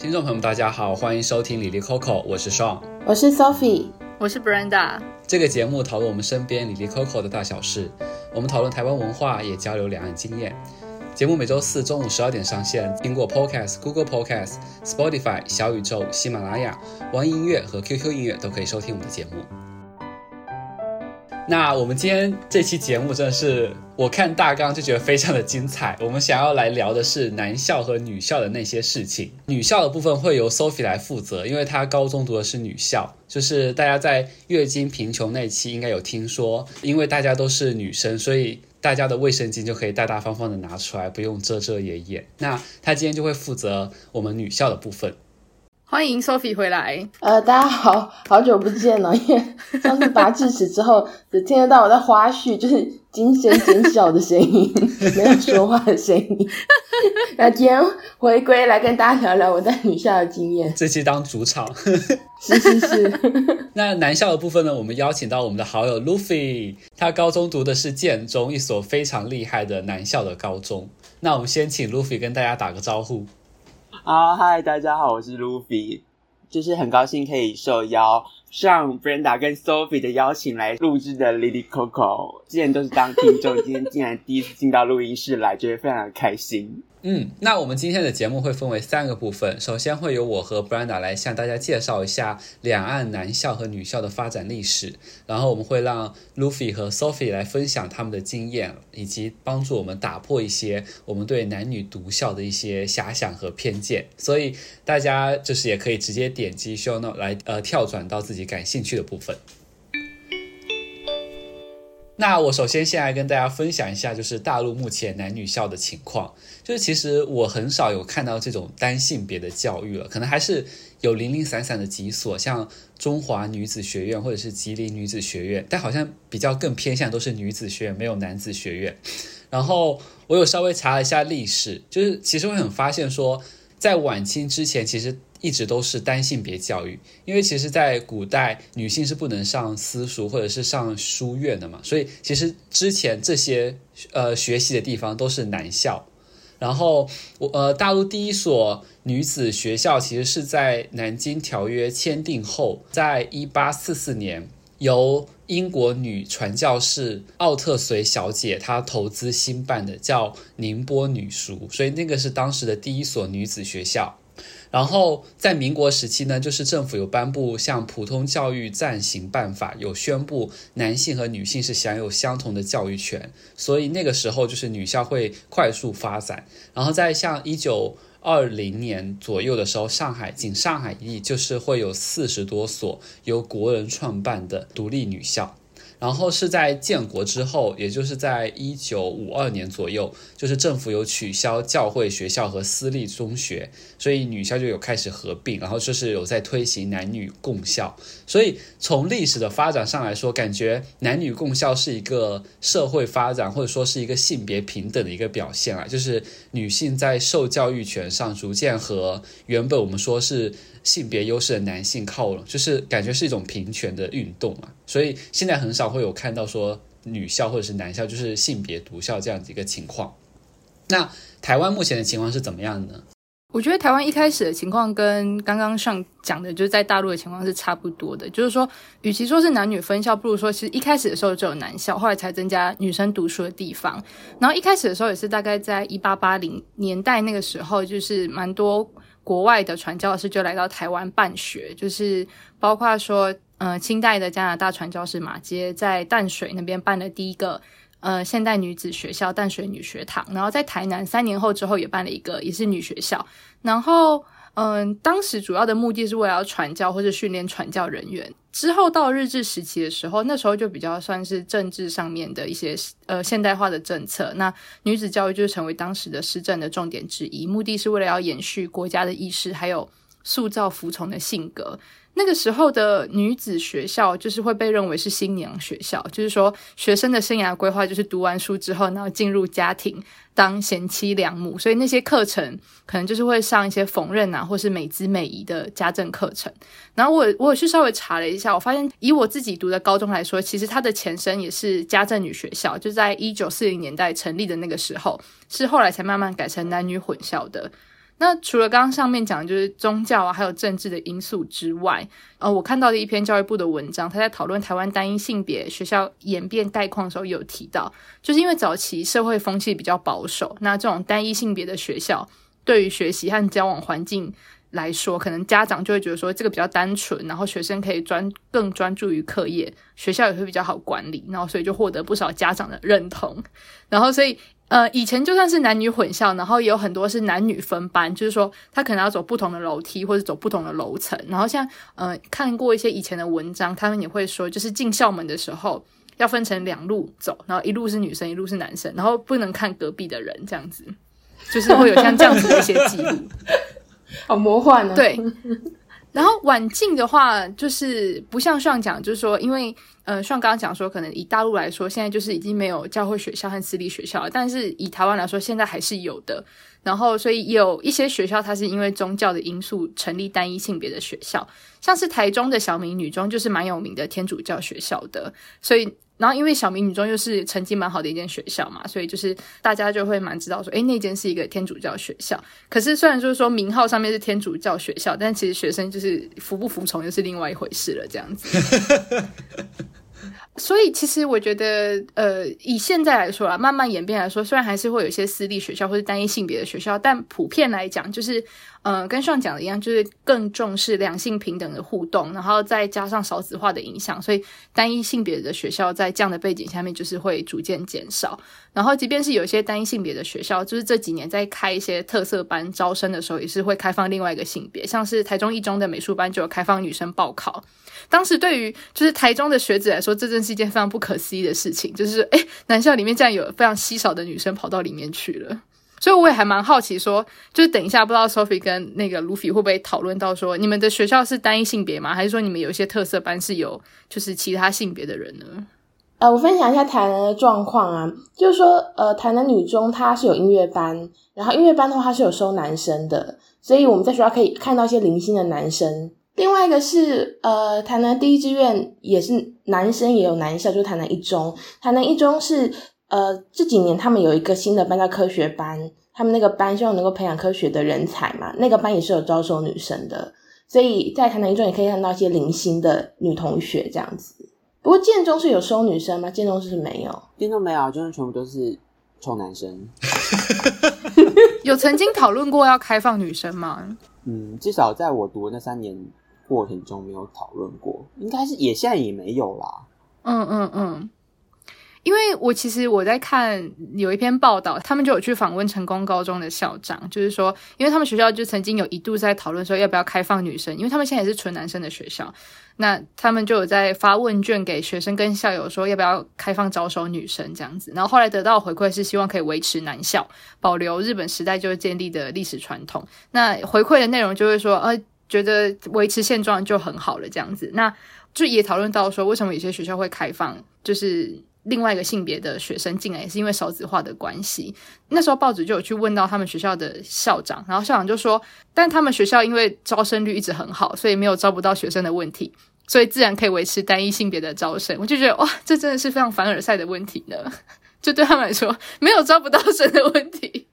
听众朋友们，大家好，欢迎收听李丽 Coco，我是 Sean，我是 Sophie，我是 Brenda。这个节目讨论我们身边李丽 Coco 的大小事，我们讨论台湾文化，也交流两岸经验。节目每周四中午十二点上线，苹果 Podcast、Google Podcast、Spotify、小宇宙、喜马拉雅、网易音乐和 QQ 音乐都可以收听我们的节目。那我们今天这期节目真的是，我看大纲就觉得非常的精彩。我们想要来聊的是男校和女校的那些事情。女校的部分会由 Sophie 来负责，因为她高中读的是女校。就是大家在月经贫穷那期应该有听说，因为大家都是女生，所以大家的卫生巾就可以大大方方的拿出来，不用遮遮掩掩。那她今天就会负责我们女校的部分。欢迎 Sophie 回来。呃，大家好，好久不见了。因为上次拔智齿之后，只听得到我的花絮，就是惊声尖叫的声音，没有说话的声音。那今天回归来跟大家聊聊我在女校的经验。这期当主场。是是是。那男校的部分呢？我们邀请到我们的好友 Luffy，他高中读的是建中，一所非常厉害的男校的高中。那我们先请 Luffy 跟大家打个招呼。啊，嗨，大家好，我是 Luffy，就是很高兴可以受邀上 Brenda 跟 Sophie 的邀请来录制的 Lily Coco，之前都是当听众，今天竟然第一次进到录音室来，觉得非常的开心。嗯，那我们今天的节目会分为三个部分。首先会由我和 Brenda 来向大家介绍一下两岸男校和女校的发展历史，然后我们会让 Luffy 和 Sophie 来分享他们的经验，以及帮助我们打破一些我们对男女独校的一些遐想和偏见。所以大家就是也可以直接点击 Show Note 来呃跳转到自己感兴趣的部分。那我首先先来跟大家分享一下，就是大陆目前男女校的情况。就是其实我很少有看到这种单性别的教育了，可能还是有零零散散的几所，像中华女子学院或者是吉林女子学院，但好像比较更偏向都是女子学院，没有男子学院。然后我有稍微查了一下历史，就是其实会很发现说，在晚清之前，其实一直都是单性别教育，因为其实，在古代女性是不能上私塾或者是上书院的嘛，所以其实之前这些呃学习的地方都是男校。然后我呃，大陆第一所女子学校其实是在《南京条约》签订后，在一八四四年由英国女传教士奥特随小姐她投资兴办的，叫宁波女塾，所以那个是当时的第一所女子学校。然后在民国时期呢，就是政府有颁布像普通教育暂行办法，有宣布男性和女性是享有相同的教育权，所以那个时候就是女校会快速发展。然后在像一九二零年左右的时候，上海仅上海一地就是会有四十多所由国人创办的独立女校。然后是在建国之后，也就是在一九五二年左右，就是政府有取消教会学校和私立中学，所以女校就有开始合并，然后就是有在推行男女共校。所以从历史的发展上来说，感觉男女共校是一个社会发展或者说是一个性别平等的一个表现啊，就是女性在受教育权上逐渐和原本我们说是。性别优势的男性靠拢，就是感觉是一种平权的运动啊，所以现在很少会有看到说女校或者是男校就是性别独校这样子一个情况。那台湾目前的情况是怎么样的呢？我觉得台湾一开始的情况跟刚刚上讲的，就是在大陆的情况是差不多的，就是说，与其说是男女分校，不如说其实一开始的时候就有男校，后来才增加女生读书的地方。然后一开始的时候也是大概在一八八零年代那个时候，就是蛮多。国外的传教士就来到台湾办学，就是包括说，呃，清代的加拿大传教士马杰在淡水那边办了第一个呃现代女子学校淡水女学堂，然后在台南三年后之后也办了一个也是女学校，然后。嗯，当时主要的目的是为了要传教或者训练传教人员。之后到日治时期的时候，那时候就比较算是政治上面的一些呃现代化的政策。那女子教育就成为当时的施政的重点之一，目的是为了要延续国家的意识，还有塑造服从的性格。那个时候的女子学校就是会被认为是新娘学校，就是说学生的生涯规划就是读完书之后，然后进入家庭当贤妻良母，所以那些课程可能就是会上一些缝纫啊，或是美姿美仪的家政课程。然后我我也去稍微查了一下，我发现以我自己读的高中来说，其实它的前身也是家政女学校，就在一九四零年代成立的那个时候，是后来才慢慢改成男女混校的。那除了刚刚上面讲的就是宗教啊，还有政治的因素之外，呃，我看到的一篇教育部的文章，他在讨论台湾单一性别学校演变概况的时候，有提到，就是因为早期社会风气比较保守，那这种单一性别的学校，对于学习和交往环境来说，可能家长就会觉得说这个比较单纯，然后学生可以专更专注于课业，学校也会比较好管理，然后所以就获得不少家长的认同，然后所以。呃，以前就算是男女混校，然后也有很多是男女分班，就是说他可能要走不同的楼梯或者走不同的楼层。然后像呃看过一些以前的文章，他们也会说，就是进校门的时候要分成两路走，然后一路是女生，一路是男生，然后不能看隔壁的人，这样子，就是会有像这样子的一些记录，好魔幻呢、啊。对。然后晚进的话，就是不像上讲，就是说，因为呃，上刚刚讲说，可能以大陆来说，现在就是已经没有教会学校和私立学校了，但是以台湾来说，现在还是有的。然后，所以有一些学校，它是因为宗教的因素成立单一性别的学校，像是台中的小明女中，就是蛮有名的天主教学校的，所以。然后，因为小明女中又是成绩蛮好的一间学校嘛，所以就是大家就会蛮知道说，诶，那间是一个天主教学校。可是虽然就是说名号上面是天主教学校，但其实学生就是服不服从又是另外一回事了，这样子。所以，其实我觉得，呃，以现在来说啊，慢慢演变来说，虽然还是会有一些私立学校或者单一性别的学校，但普遍来讲，就是，呃，跟上讲的一样，就是更重视两性平等的互动，然后再加上少子化的影响，所以单一性别的学校在这样的背景下面，就是会逐渐减少。然后，即便是有些单一性别的学校，就是这几年在开一些特色班招生的时候，也是会开放另外一个性别，像是台中一中的美术班就有开放女生报考。当时对于就是台中的学子来说，这真是是一件非常不可思议的事情。就是诶，男校里面竟然有非常稀少的女生跑到里面去了。所以我也还蛮好奇说，说就是等一下，不知道 Sophie 跟那个 Luffy 会不会讨论到说，你们的学校是单一性别吗？还是说你们有一些特色班是有就是其他性别的人呢？呃，我分享一下台南的状况啊，就是说，呃，台南女中它是有音乐班，然后音乐班的话它是有收男生的，所以我们在学校可以看到一些零星的男生。另外一个是，呃，台南第一志愿也是男生也有男校，就是台南一中。台南一中是，呃，这几年他们有一个新的班叫科学班，他们那个班希望能够培养科学的人才嘛，那个班也是有招收女生的，所以在台南一中也可以看到一些零星的女同学这样子。不过建中是有收女生吗？建中是没有，建中没有，就是全部都是臭 男生。有曾经讨论过要开放女生吗？嗯，至少在我读的那三年。过程中没有讨论过，应该是也现在也没有啦。嗯嗯嗯，因为我其实我在看有一篇报道，他们就有去访问成功高中的校长，就是说，因为他们学校就曾经有一度在讨论说要不要开放女生，因为他们现在也是纯男生的学校，那他们就有在发问卷给学生跟校友说要不要开放招收女生这样子，然后后来得到回馈是希望可以维持男校，保留日本时代就建立的历史传统。那回馈的内容就会说，呃。觉得维持现状就很好了，这样子，那就也讨论到说，为什么有些学校会开放，就是另外一个性别的学生进来，也是因为少子化的关系。那时候报纸就有去问到他们学校的校长，然后校长就说，但他们学校因为招生率一直很好，所以没有招不到学生的问题，所以自然可以维持单一性别的招生。我就觉得哇，这真的是非常凡尔赛的问题呢，就对他们来说，没有招不到生的问题。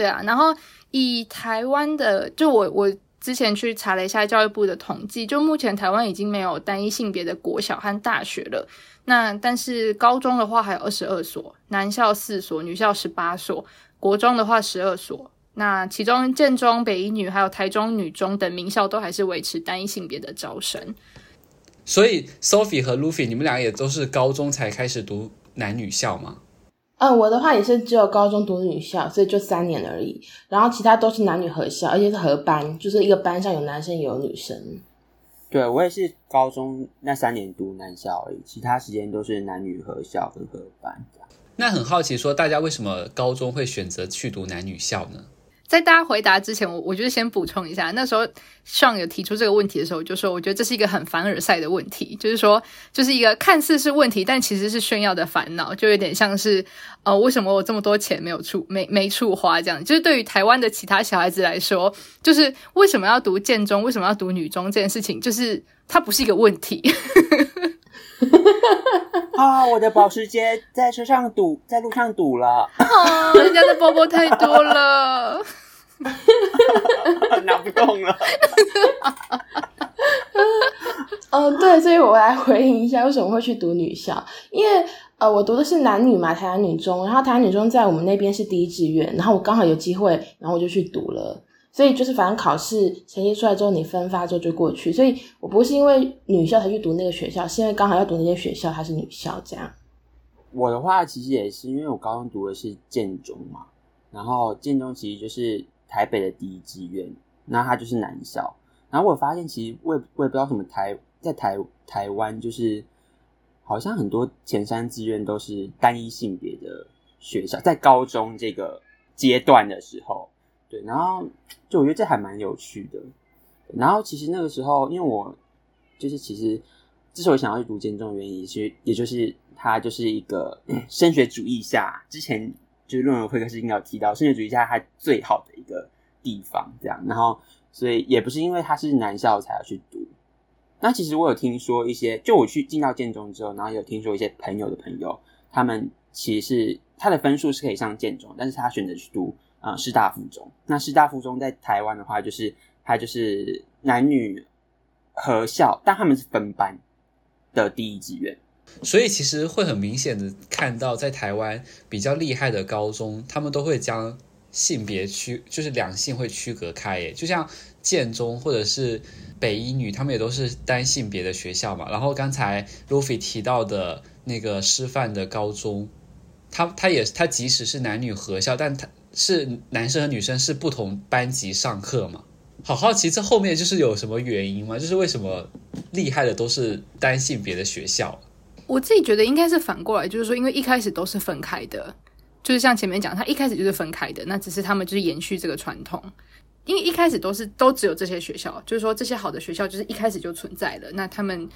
对啊，然后。以台湾的，就我我之前去查了一下教育部的统计，就目前台湾已经没有单一性别的国小和大学了。那但是高中的话还有二十二所，男校四所，女校十八所，国中的话十二所。那其中建中、北一女还有台中女中等名校都还是维持单一性别的招生。所以 Sophie 和 Luffy，你们俩也都是高中才开始读男女校吗？嗯，我的话也是只有高中读女校，所以就三年而已。然后其他都是男女合校，而且是合班，就是一个班上有男生也有女生。对，我也是高中那三年读男校而已，其他时间都是男女合校跟合班。那很好奇，说大家为什么高中会选择去读男女校呢？在大家回答之前，我我就先补充一下，那时候上有提出这个问题的时候，就说我觉得这是一个很凡尔赛的问题，就是说，就是一个看似是问题，但其实是炫耀的烦恼，就有点像是，呃，为什么我这么多钱没有处没没处花这样？就是对于台湾的其他小孩子来说，就是为什么要读建中，为什么要读女中这件事情，就是它不是一个问题。啊！我的保时捷在车上堵，在路上堵了。啊！人家的包包太多了。拿不动了。嗯，对，所以我来回应一下，为什么会去读女校？因为呃，我读的是男女嘛，台南女中，然后台南女中在我们那边是第一志愿，然后我刚好有机会，然后我就去读了。所以就是反正考试成绩出来之后，你分发之后就过去。所以我不是因为女校才去读那个学校，是因为刚好要读那间学校，它是女校这样。我的话其实也是，因为我高中读的是建中嘛，然后建中其实就是台北的第一志愿，那它就是男校。然后我发现，其实我也我也不知道什么台在台台湾，就是好像很多前三志愿都是单一性别的学校，在高中这个阶段的时候，对，然后就我觉得这还蛮有趣的。然后其实那个时候，因为我就是其实之所以想要去读建中的原因，其实也就是它就是一个升学主义下，之前就是论文会客室应该有提到，升学主义下它最好的一个地方，这样，然后。所以也不是因为他是男校才要去读。那其实我有听说一些，就我去进到建中之后，然后有听说一些朋友的朋友，他们其实他的分数是可以上建中，但是他选择去读啊师大附中。那师大附中在台湾的话，就是他就是男女合校，但他们是分班的第一志愿。所以其实会很明显的看到，在台湾比较厉害的高中，他们都会将。性别区就是两性会区隔开耶，就像建中或者是北一女，他们也都是单性别的学校嘛。然后刚才鲁飞提到的那个师范的高中，他他也他即使是男女合校，但他是男生和女生是不同班级上课嘛。好好奇这后面就是有什么原因吗？就是为什么厉害的都是单性别的学校？我自己觉得应该是反过来，就是说因为一开始都是分开的。就是像前面讲，他一开始就是分开的，那只是他们就是延续这个传统，因为一开始都是都只有这些学校，就是说这些好的学校就是一开始就存在了，那他们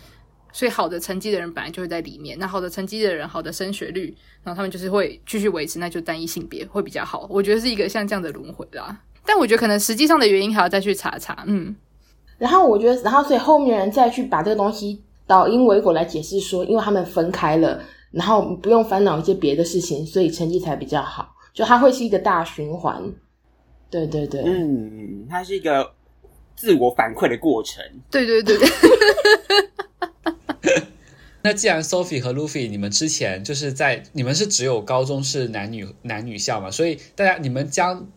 所以好的成绩的人本来就会在里面，那好的成绩的人，好的升学率，然后他们就是会继续维持，那就单一性别会比较好，我觉得是一个像这样的轮回啦。但我觉得可能实际上的原因还要再去查查，嗯。然后我觉得，然后所以后面人再去把这个东西到因为果来解释说，因为他们分开了。然后不用烦恼一些别的事情，所以成绩才比较好。就它会是一个大循环，对对对，嗯，它是一个自我反馈的过程，对对对对。那既然 Sophie 和 Luffy 你们之前就是在你们是只有高中是男女男女校嘛，所以大家你们将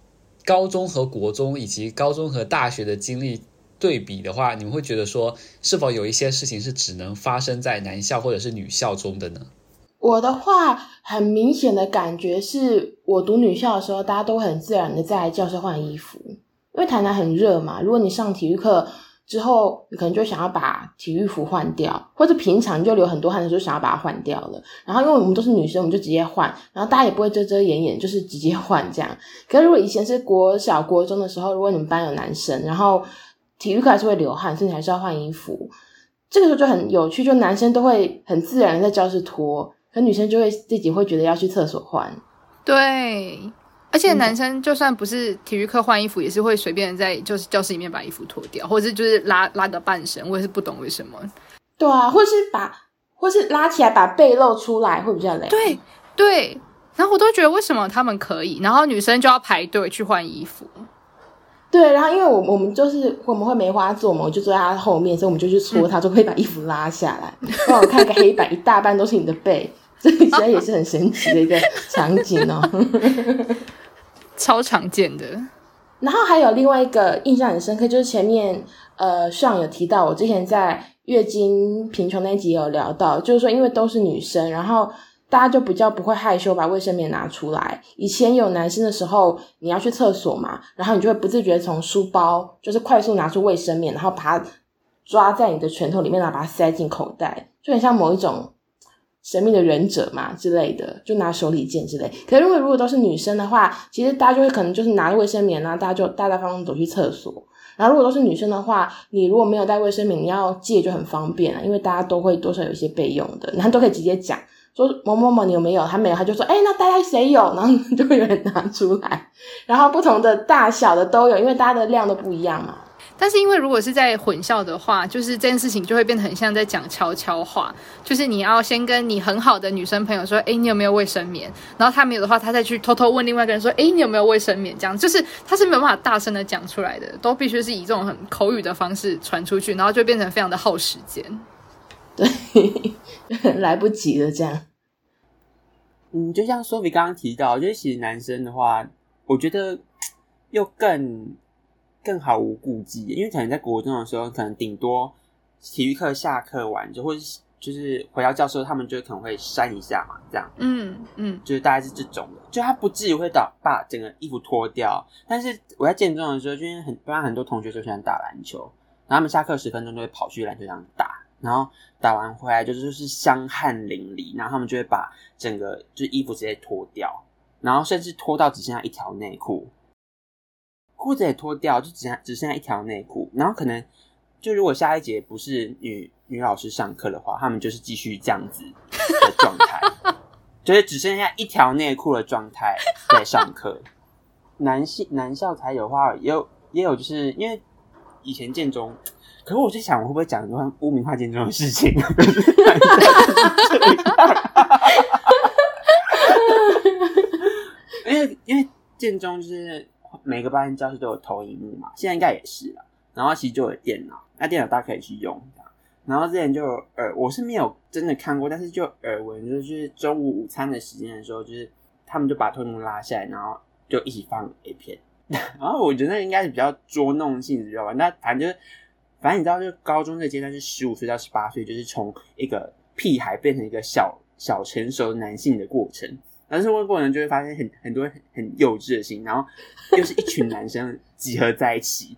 高中和国中以及高中和大学的经历对比的话，你们会觉得说是否有一些事情是只能发生在男校或者是女校中的呢？我的话，很明显的感觉是我读女校的时候，大家都很自然的在教室换衣服，因为台南很热嘛。如果你上体育课之后，你可能就想要把体育服换掉，或者平常就流很多汗的时候，想要把它换掉了。然后因为我们都是女生，我们就直接换，然后大家也不会遮遮掩掩，就是直接换这样。可是如果以前是国小、国中的时候，如果你们班有男生，然后体育课还是会流汗，所以你还是要换衣服。这个时候就很有趣，就男生都会很自然的在教室脱。可女生就会自己会觉得要去厕所换，对，而且男生就算不是体育课换衣服，也是会随便在就是教室里面把衣服脱掉，或者是就是拉拉个半身，我也是不懂为什么。对啊，或是把或是拉起来把背露出来会比较累。对对，然后我都觉得为什么他们可以，然后女生就要排队去换衣服。对，然后因为我我们就是我们会梅花座嘛，我就坐在他后面，所以我们就去搓他，就可以把衣服拉下来。让我看一个黑板，一大半都是你的背。这其实也是很神奇的一个场景哦，超常见的。然后还有另外一个印象很深刻，就是前面呃上有提到，我之前在月经贫穷那集有聊到，就是说因为都是女生，然后大家就比较不会害羞把卫生棉拿出来。以前有男生的时候，你要去厕所嘛，然后你就会不自觉从书包就是快速拿出卫生棉，然后把它抓在你的拳头里面，然后把它塞进口袋，就很像某一种。神秘的忍者嘛之类的，就拿手里剑之类。可是如果如果都是女生的话，其实大家就会可能就是拿卫生棉啊，大家就大大方方走去厕所。然后如果都是女生的话，你如果没有带卫生棉，你要借就很方便啊，因为大家都会多少有一些备用的，然后都可以直接讲说某某某你有没有？他没有，他就说哎、那大家谁有？然后就会有人拿出来。然后不同的大小的都有，因为大家的量都不一样嘛。但是因为如果是在混校的话，就是这件事情就会变得很像在讲悄悄话，就是你要先跟你很好的女生朋友说，哎，你有没有卫生棉？然后他没有的话，他再去偷偷问另外一个人说，哎，你有没有卫生棉？这样就是他是没有办法大声的讲出来的，都必须是以这种很口语的方式传出去，然后就变成非常的耗时间。对，来不及了这样。嗯，就像 Sophie 刚刚提到，就是其实男生的话，我觉得又更更毫无顾忌，因为可能在国中的时候，可能顶多体育课下课完就，或者就是回到教室，他们就可能会扇一下嘛，这样。嗯嗯，就是大概是这种的，就他不至于会把把整个衣服脱掉。但是我在建中的时候，就因为很不然很多同学都喜欢打篮球，然后他们下课十分钟就会跑去篮球场打。然后打完回来就是就是香汗淋漓，然后他们就会把整个就是衣服直接脱掉，然后甚至脱到只剩下一条内裤，裤子也脱掉，就只剩只剩下一条内裤。然后可能就如果下一节不是女女老师上课的话，他们就是继续这样子的状态，就是只剩下一条内裤的状态在上课。男性男校才有话，也有也有就是因为以前建中。可是我在想，我会不会讲很多污名化建中的事情？因为因为建中就是每个班教室都有投影幕嘛，现在应该也是了。然后其实就有电脑，那电脑大家可以去用。然后之前就耳，我是没有真的看过，但是就耳闻，就是中午午餐的时间的时候，就是他们就把投影拉下来，然后就一起放 A 片。然后我觉得应该是比较捉弄性质，知道吧？那反正就是。反正你知道，就高中这阶段是十五岁到十八岁，就是从一个屁孩变成一个小小成熟男性的过程。但是这个过程就会发现很很多很幼稚的事情，然后又是一群男生集合在一起，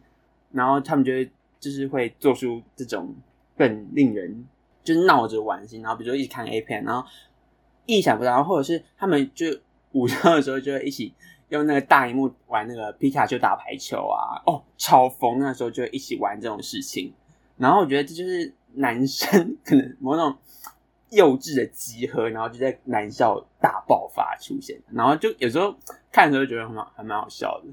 然后他们就会就是会做出这种更令人就是闹着玩心，然后比如说一起看 A 片，然后意想不到，或者是他们就午休的时候就会一起。用那个大荧幕玩那个皮卡丘打排球啊，哦，超疯！那时候就一起玩这种事情，然后我觉得这就是男生 可能某种幼稚的集合，然后就在男校大爆发出现，然后就有时候看的时候觉得很好，还蛮好笑的。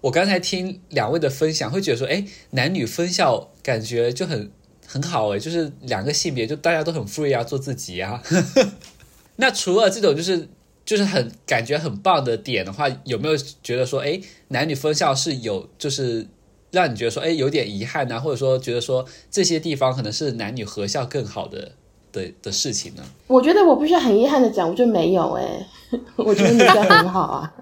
我刚才听两位的分享，会觉得说，哎，男女分校感觉就很很好诶，就是两个性别就大家都很 free 啊，做自己啊。那除了这种就是。就是很感觉很棒的点的话，有没有觉得说，哎，男女分校是有，就是让你觉得说，哎，有点遗憾呐，或者说觉得说这些地方可能是男女合校更好的的的事情呢？我觉得我必须很遗憾的讲，我就没有哎，我觉得女校 很好啊，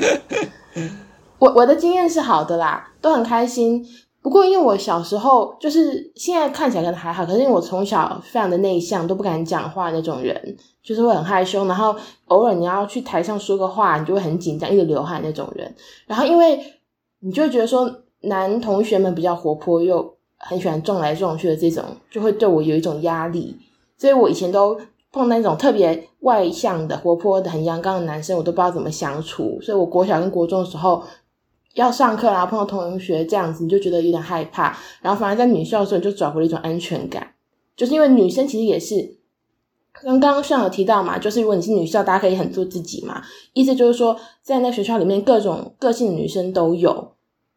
我我的经验是好的啦，都很开心。不过因为我小时候就是现在看起来可能还好，可是因为我从小非常的内向，都不敢讲话那种人，就是会很害羞，然后偶尔你要去台上说个话，你就会很紧张，一直流汗那种人。然后因为你就觉得说男同学们比较活泼，又很喜欢撞来撞去的这种，就会对我有一种压力。所以我以前都碰到那种特别外向的、活泼的、很阳刚的男生，我都不知道怎么相处。所以我国小跟国中的时候。要上课，然后碰到同学这样子，你就觉得有点害怕。然后反而在女校的时候，你就找回了一种安全感。就是因为女生其实也是，刚刚上有提到嘛，就是如果你是女校，大家可以很做自己嘛。意思就是说，在那学校里面，各种个性的女生都有。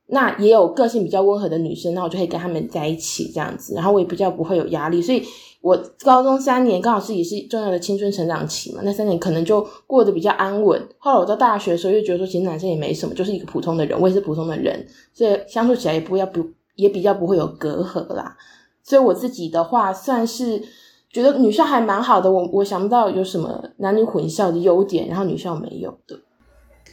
那也有个性比较温和的女生，那我就可以跟她们在一起这样子。然后我也比较不会有压力，所以。我高中三年刚好是也是重要的青春成长期嘛，那三年可能就过得比较安稳。后来我到大学的时候，又觉得说其实男生也没什么，就是一个普通的人，我也是普通的人，所以相处起来也不要不也比较不会有隔阂啦。所以我自己的话，算是觉得女校还蛮好的。我我想不到有什么男女混校的优点，然后女校没有的。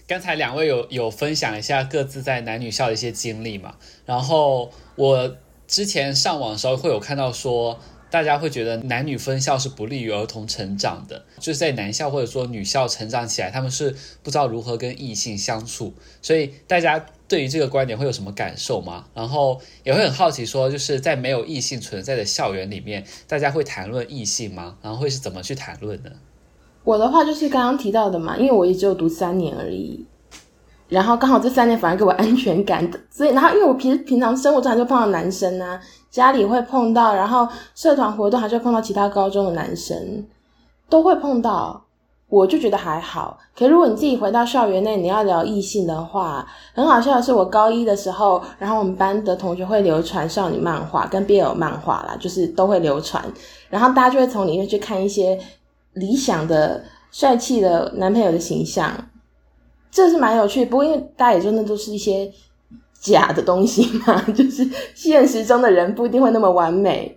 刚才两位有有分享一下各自在男女校的一些经历嘛，然后我之前上网的时候会有看到说。大家会觉得男女分校是不利于儿童成长的，就是在男校或者说女校成长起来，他们是不知道如何跟异性相处，所以大家对于这个观点会有什么感受吗？然后也会很好奇，说就是在没有异性存在的校园里面，大家会谈论异性吗？然后会是怎么去谈论的？我的话就是刚刚提到的嘛，因为我也只有读三年而已，然后刚好这三年反而给我安全感的，所以然后因为我平时平常生活中就碰到男生啊。家里会碰到，然后社团活动还是会碰到其他高中的男生，都会碰到。我就觉得还好。可如果你自己回到校园内，你要聊异性的话，很好笑的是，我高一的时候，然后我们班的同学会流传少女漫画跟 BL 漫画啦，就是都会流传，然后大家就会从里面去看一些理想的帅气的男朋友的形象，这是蛮有趣。不过因为大家也真的都是一些假的东西嘛，就是现实中的人不一定会那么完美。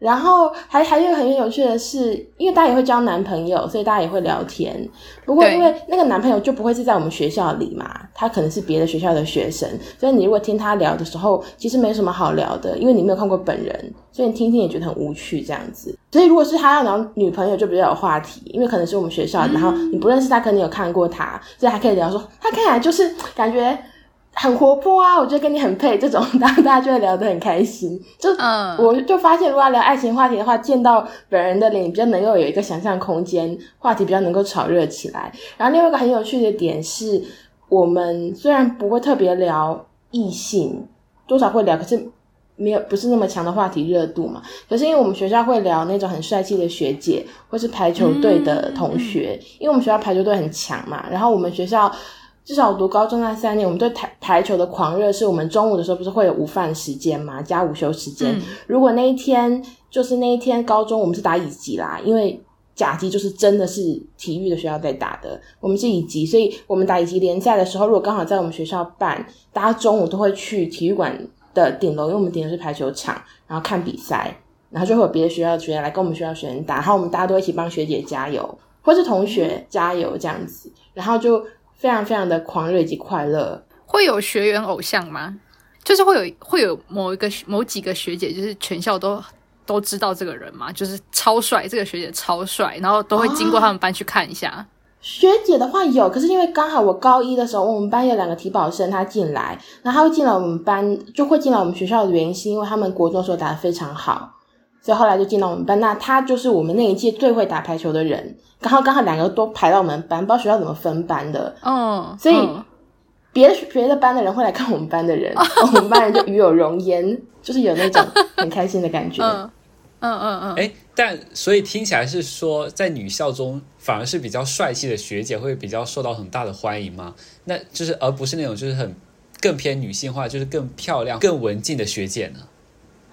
然后还还有很有趣的是，因为大家也会交男朋友，所以大家也会聊天。不过因为那个男朋友就不会是在我们学校里嘛，他可能是别的学校的学生，所以你如果听他聊的时候，其实没什么好聊的，因为你没有看过本人，所以你听听也觉得很无趣这样子。所以如果是他要聊女朋友，就比较有话题，因为可能是我们学校，然后你不认识他，可能有看过他，所以还可以聊说他看起来就是感觉。很活泼啊，我觉得跟你很配，这种大家 大家就会聊得很开心。就，uh, 我就发现，如果要聊爱情话题的话，见到本人的脸比较能够有一个想象空间，话题比较能够炒热起来。然后另外一个很有趣的点是，我们虽然不会特别聊异性，多少会聊，可是没有不是那么强的话题热度嘛。可是因为我们学校会聊那种很帅气的学姐，或是排球队的同学，嗯、因为我们学校排球队很强嘛。然后我们学校。至少我读高中那三年，我们对台台球的狂热，是我们中午的时候不是会有午饭时间嘛，加午休时间。嗯、如果那一天就是那一天高中，我们是打乙级啦，因为甲级就是真的是体育的学校在打的，我们是乙级，所以我们打乙级联赛的时候，如果刚好在我们学校办，大家中午都会去体育馆的顶楼，因为我们顶楼是排球场，然后看比赛，然后就会有别的学校的学员来跟我们学校学员打，然后我们大家都一起帮学姐加油，或是同学加油这样子，然后就。非常非常的狂热以及快乐，会有学员偶像吗？就是会有会有某一个某几个学姐，就是全校都都知道这个人嘛，就是超帅，这个学姐超帅，然后都会经过他们班去看一下。哦、学姐的话有，可是因为刚好我高一的时候，我们班有两个体保生，他进来，然后他会进来我们班，就会进来我们学校的原因是因为他们国中的时候打得非常好。所以后来就进到我们班，那他就是我们那一届最会打排球的人。刚好刚好两个都排到我们班，不知道学校怎么分班的。嗯，所以别的别的班的人会来看我们班的人，哦、我们班人就与有容焉，就是有那种很开心的感觉。嗯嗯嗯嗯。哎、嗯嗯，但所以听起来是说，在女校中反而是比较帅气的学姐会比较受到很大的欢迎吗？那就是而不是那种就是很更偏女性化，就是更漂亮、更文静的学姐呢？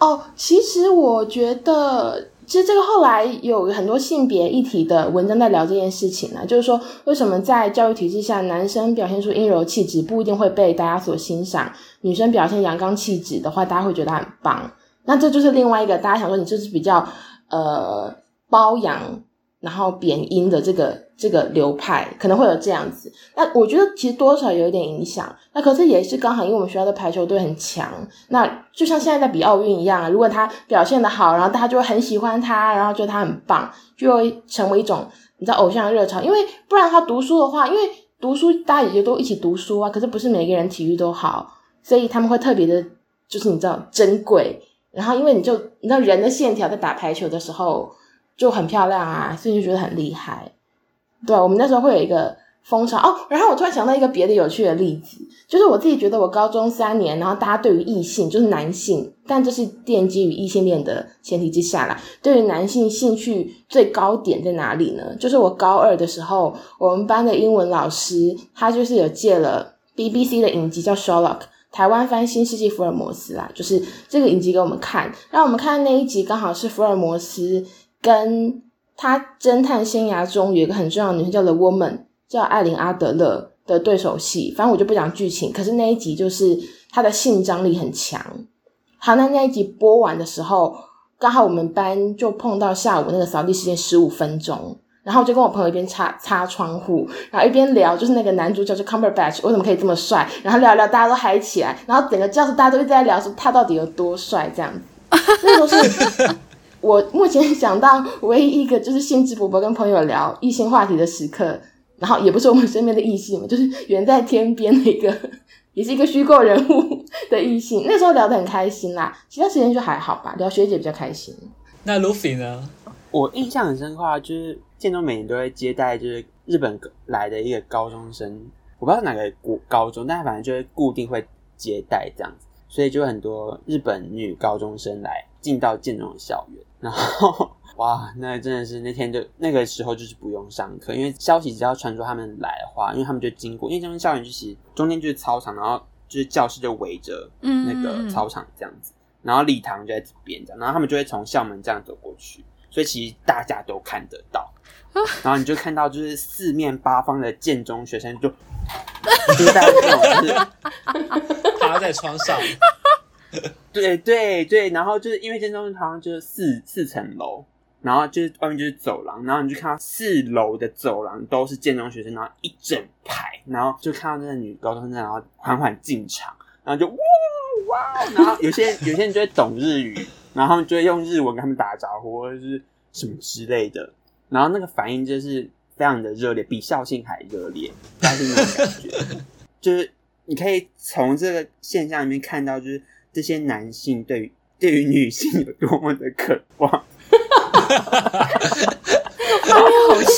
哦，其实我觉得，其实这个后来有很多性别议题的文章在聊这件事情呢，就是说，为什么在教育体制下，男生表现出阴柔气质不一定会被大家所欣赏，女生表现阳刚气质的话，大家会觉得很棒。那这就是另外一个大家想说，你就是比较呃包养。然后贬音的这个这个流派可能会有这样子，那我觉得其实多少有一点影响。那可是也是刚好，因为我们学校的排球队很强，那就像现在在比奥运一样，如果他表现的好，然后大家就会很喜欢他，然后觉得他很棒，就会成为一种你知道偶像的热潮。因为不然他读书的话，因为读书大家也就都一起读书啊，可是不是每个人体育都好，所以他们会特别的，就是你知道珍贵。然后因为你就你知道人的线条在打排球的时候。就很漂亮啊，所以就觉得很厉害。对，我们那时候会有一个风潮哦。然后我突然想到一个别的有趣的例子，就是我自己觉得我高中三年，然后大家对于异性就是男性，但这是奠基于异性恋的前提之下啦。对于男性兴趣最高点在哪里呢？就是我高二的时候，我们班的英文老师他就是有借了 BBC 的影集叫《Sherlock》，台湾翻《新世纪福尔摩斯》啦，就是这个影集给我们看，让我们看那一集刚好是福尔摩斯。跟他侦探生涯中有一个很重要的女生叫 The Woman，叫艾琳阿德勒的对手戏，反正我就不讲剧情。可是那一集就是他的性张力很强。好，那那一集播完的时候，刚好我们班就碰到下午那个扫地时间十五分钟，然后我就跟我朋友一边擦擦窗户，然后一边聊，就是那个男主角就 Cumberbatch 为什么可以这么帅，然后聊聊大家都嗨起来，然后整个教室大家都一直在聊说他到底有多帅这样子。那时候是。我目前想到唯一一个就是兴致勃勃跟朋友聊异性话题的时刻，然后也不是我们身边的异性嘛，就是远在天边的一个，也是一个虚构人物的异性。那时候聊得很开心啦，其他时间就还好吧，聊学姐比较开心。那 Luffy 呢？我印象很深刻啊，就是建中每年都会接待就是日本来的一个高中生，我不知道哪个国高中，但反正就是固定会接待这样子，所以就很多日本女高中生来进到建中的校园。然后哇，那真的是那天就那个时候就是不用上课，因为消息只要传出他们来的话，因为他们就经过，因为这边校园就是中间就是操场，然后就是教室就围着那个操场这样子，然后礼堂就在这边这样，然后他们就会从校门这样走过去，所以其实大家都看得到，然后你就看到就是四面八方的建中学生就，就是大家这种 趴在窗上。对对对，然后就是因为建中好像就是四四层楼，然后就是外面就是走廊，然后你就看到四楼的走廊都是建中学生，然后一整排，然后就看到那个女高中生，然后缓缓进场，然后就哇哇，然后有些有些人就会懂日语，然后就会用日文跟他们打招呼，或者是什么之类的，然后那个反应就是非常的热烈，比校庆还热烈，但是那种感觉，就是你可以从这个现象里面看到，就是。这些男性对于 对于女性有多么的渴望，好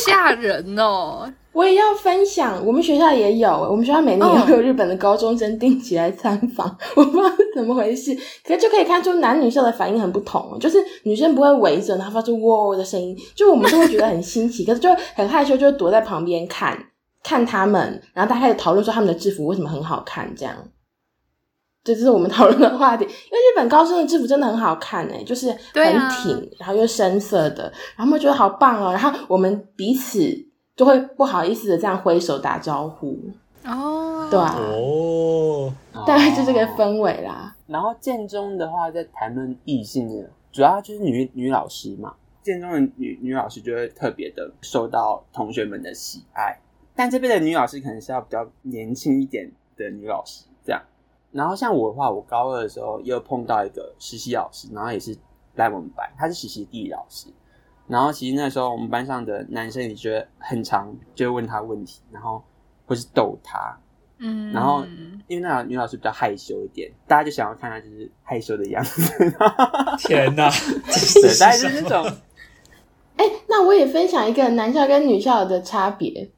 吓人哦！我也要分享，我们学校也有，我们学校每年也会有日本的高中生定期来参访，哦、我不知道是怎么回事，可是就可以看出男女校的反应很不同，就是女生不会围着，然后发出哇哇的声音，就我们就会觉得很新奇，可是就很害羞，就躲在旁边看看他们，然后大家开始讨论说他们的制服为什么很好看，这样。这就是我们讨论的话题，因为日本高中的制服真的很好看诶，就是很挺，啊、然后又深色的，然后我们觉得好棒哦，然后我们彼此就会不好意思的这样挥手打招呼。哦，对啊，哦，大概就这个氛围啦。然后建中的话，在谈论异性的，主要就是女女老师嘛，建中的女女老师就会特别的受到同学们的喜爱，但这边的女老师可能是要比较年轻一点的女老师这样。然后像我的话，我高二的时候又碰到一个实习老师，然后也是来我们班，他是实习地理老师。然后其实那时候我们班上的男生也觉得很常，就会问他问题，然后或是逗他。嗯。然后因为那个女老师比较害羞一点，大家就想要看他就是害羞的样子。天哪！对，大概就是那种。哎，那我也分享一个男校跟女校的差别。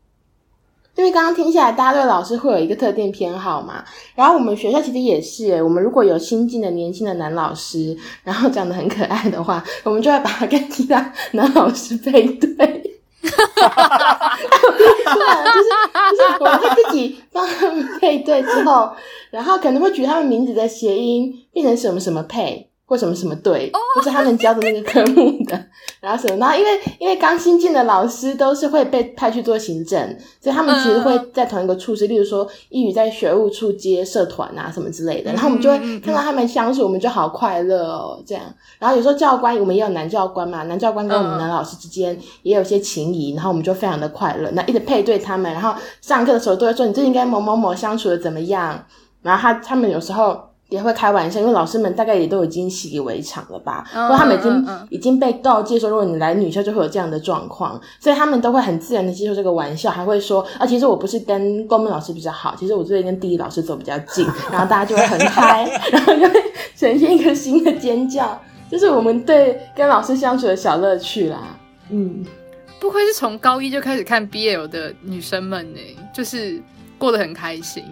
因为刚刚听下来，大家对老师会有一个特定偏好嘛。然后我们学校其实也是，我们如果有新进的年轻的男老师，然后长得很可爱的话，我们就会把他跟其他男老师配对。哈哈哈哈哈！就是就是我们会自己帮他们配对之后，然后可能会举他们名字的谐音，变成什么什么配。或什么什么队，或是他们教的那个科目的，然后什么，然后因为因为刚新进的老师都是会被派去做行政，所以他们其实会在同一个处室，例如说一语在学务处接社团啊什么之类的，然后我们就会看到他们相处，我们就好快乐哦，这样。然后有时候教官，我们也有男教官嘛，男教官跟我们男老师之间也有些情谊，然后我们就非常的快乐，那一直配对他们，然后上课的时候都会说你最近跟某某某相处的怎么样？然后他他们有时候。也会开玩笑，因为老师们大概也都已经习以为常了吧，或者他们已经、已经被告诫说，如果你来女校就会有这样的状况，所以他们都会很自然的接受这个玩笑，还会说啊，其实我不是跟公民老师比较好，其实我最近跟地理老师走比较近，然后大家就会很嗨，然后就会呈现一个新的尖叫，就是我们对跟老师相处的小乐趣啦。嗯，不愧是从高一就开始看 BL 的女生们呢，就是过得很开心。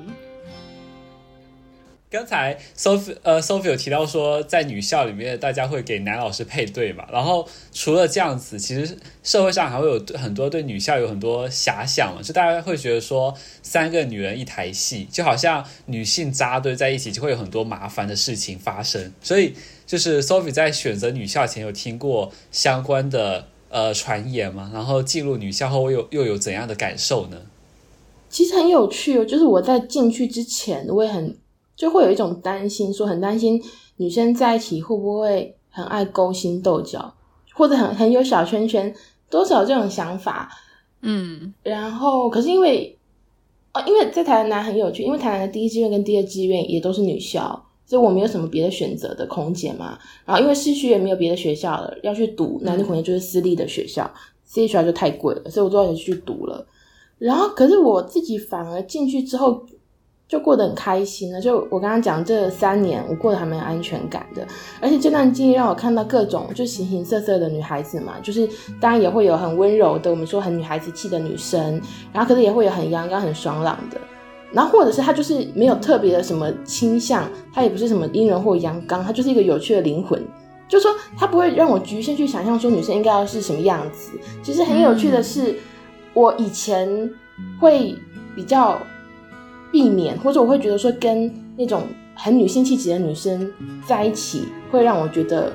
刚才 Sophie 呃 Sophie 有提到说，在女校里面，大家会给男老师配对嘛。然后除了这样子，其实社会上还会有很多对女校有很多遐想嘛，就大家会觉得说，三个女人一台戏，就好像女性扎堆在一起，就会有很多麻烦的事情发生。所以，就是 Sophie 在选择女校前有听过相关的呃传言嘛？然后进入女校后又又有怎样的感受呢？其实很有趣哦，就是我在进去之前，我也很。就会有一种担心，说很担心女生在一起会不会很爱勾心斗角，或者很很有小圈圈，多少有这种想法。嗯，然后可是因为哦，因为在台南很有趣，因为台南的第一志愿跟第二志愿也都是女校，所以我没有什么别的选择的空间嘛。然后因为市区也没有别的学校了，要去读男女混合就是私立的学校，私立学校就太贵了，所以我最后也去读了。然后可是我自己反而进去之后。就过得很开心了。就我刚刚讲这三年，我过得还蛮有安全感的。而且这段经历让我看到各种就形形色色的女孩子嘛，就是当然也会有很温柔的，我们说很女孩子气的女生，然后可是也会有很阳刚、很爽朗的，然后或者是她就是没有特别的什么倾向，她也不是什么阴柔或阳刚，她就是一个有趣的灵魂。就说她不会让我局限去想象说女生应该要是什么样子。其实很有趣的是，嗯、我以前会比较避免，或者我会觉得说跟那种很女性气质的女生在一起，会让我觉得，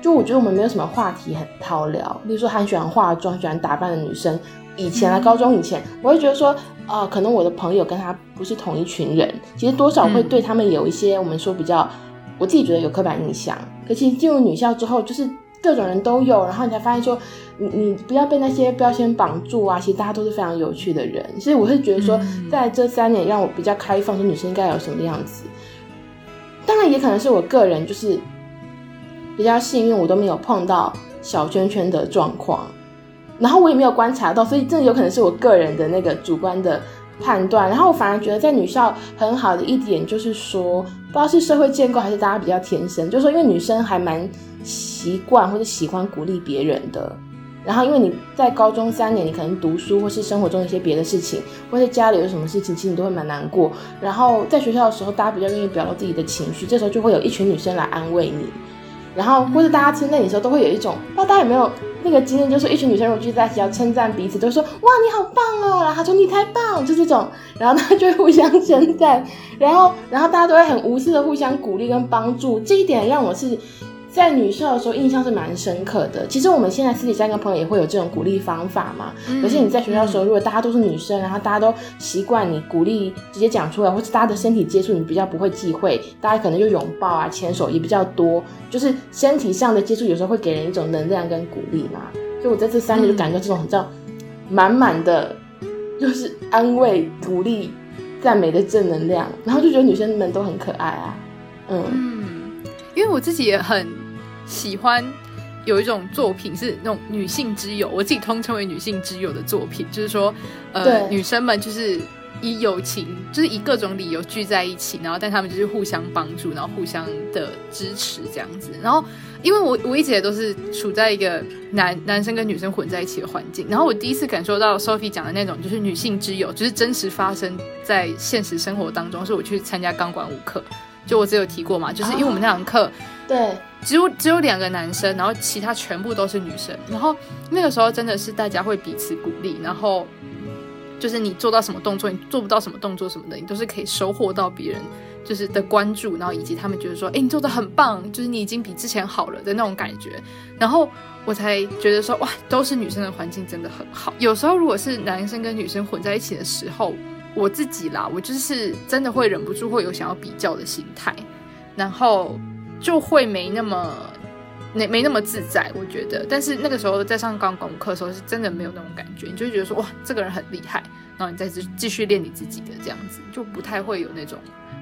就我觉得我们没有什么话题很好聊。比如说，很喜欢化妆、喜欢打扮的女生，以前啊，高中以前，我会觉得说，啊、呃，可能我的朋友跟她不是同一群人，其实多少会对他们有一些我们说比较，我自己觉得有刻板印象。可其实进入女校之后，就是各种人都有，然后你才发现说，你你不要被那些标签绑住啊，其实大家都是非常有趣的人。所以我是觉得说，在这三年让我比较开放，说女生应该有什么样子。当然也可能是我个人就是比较幸运，我都没有碰到小圈圈的状况，然后我也没有观察到，所以这有可能是我个人的那个主观的判断。然后我反而觉得在女校很好的一点就是说，不知道是社会建构还是大家比较天生，就是说因为女生还蛮习惯或者喜欢鼓励别人的。然后，因为你在高中三年，你可能读书，或是生活中一些别的事情，或是家里有什么事情，其实你都会蛮难过。然后在学校的时候，大家比较愿意表达自己的情绪，这时候就会有一群女生来安慰你。然后，或是大家称赞你的时候，都会有一种，不知道大家有没有那个经验，就是一群女生如果聚在一起要称赞彼此，都说哇你好棒哦，然后说你太棒，就这种，然后大家就会互相称赞，然后，然后大家都会很无私的互相鼓励跟帮助。这一点让我是。在女校的时候，印象是蛮深刻的。其实我们现在私底下跟朋友也会有这种鼓励方法嘛。嗯、可是你在学校的时候，如果大家都是女生，然后大家都习惯你鼓励直接讲出来，或是大家的身体接触，你比较不会忌讳，大家可能就拥抱啊、牵手也比较多，就是身体上的接触有时候会给人一种能量跟鼓励嘛。所以我在这三年就感觉这种很像满满的，就是安慰、鼓励、赞美的正能量，然后就觉得女生们都很可爱啊。嗯，嗯，因为我自己也很。喜欢有一种作品是那种女性之友，我自己通称为女性之友的作品，就是说，呃，女生们就是以友情，就是以各种理由聚在一起，然后但他们就是互相帮助，然后互相的支持这样子。然后，因为我我一直也都是处在一个男男生跟女生混在一起的环境，然后我第一次感受到 Sophie 讲的那种就是女性之友，就是真实发生在现实生活当中。是我去参加钢管舞课，就我只有提过嘛，就是因为我们那堂课，哦，对。只有只有两个男生，然后其他全部都是女生。然后那个时候真的是大家会彼此鼓励，然后就是你做到什么动作，你做不到什么动作什么的，你都是可以收获到别人就是的关注，然后以及他们觉得说，哎，你做的很棒，就是你已经比之前好了的那种感觉。然后我才觉得说，哇，都是女生的环境真的很好。有时候如果是男生跟女生混在一起的时候，我自己啦，我就是真的会忍不住会有想要比较的心态，然后。就会没那么没没那么自在，我觉得。但是那个时候在上钢管舞课的时候，是真的没有那种感觉，你就会觉得说哇，这个人很厉害，然后你再继继续练你自己的这样子，就不太会有那种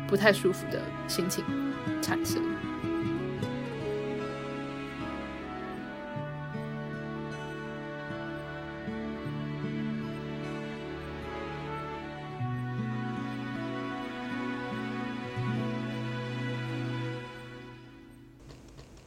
不太舒服的心情产生。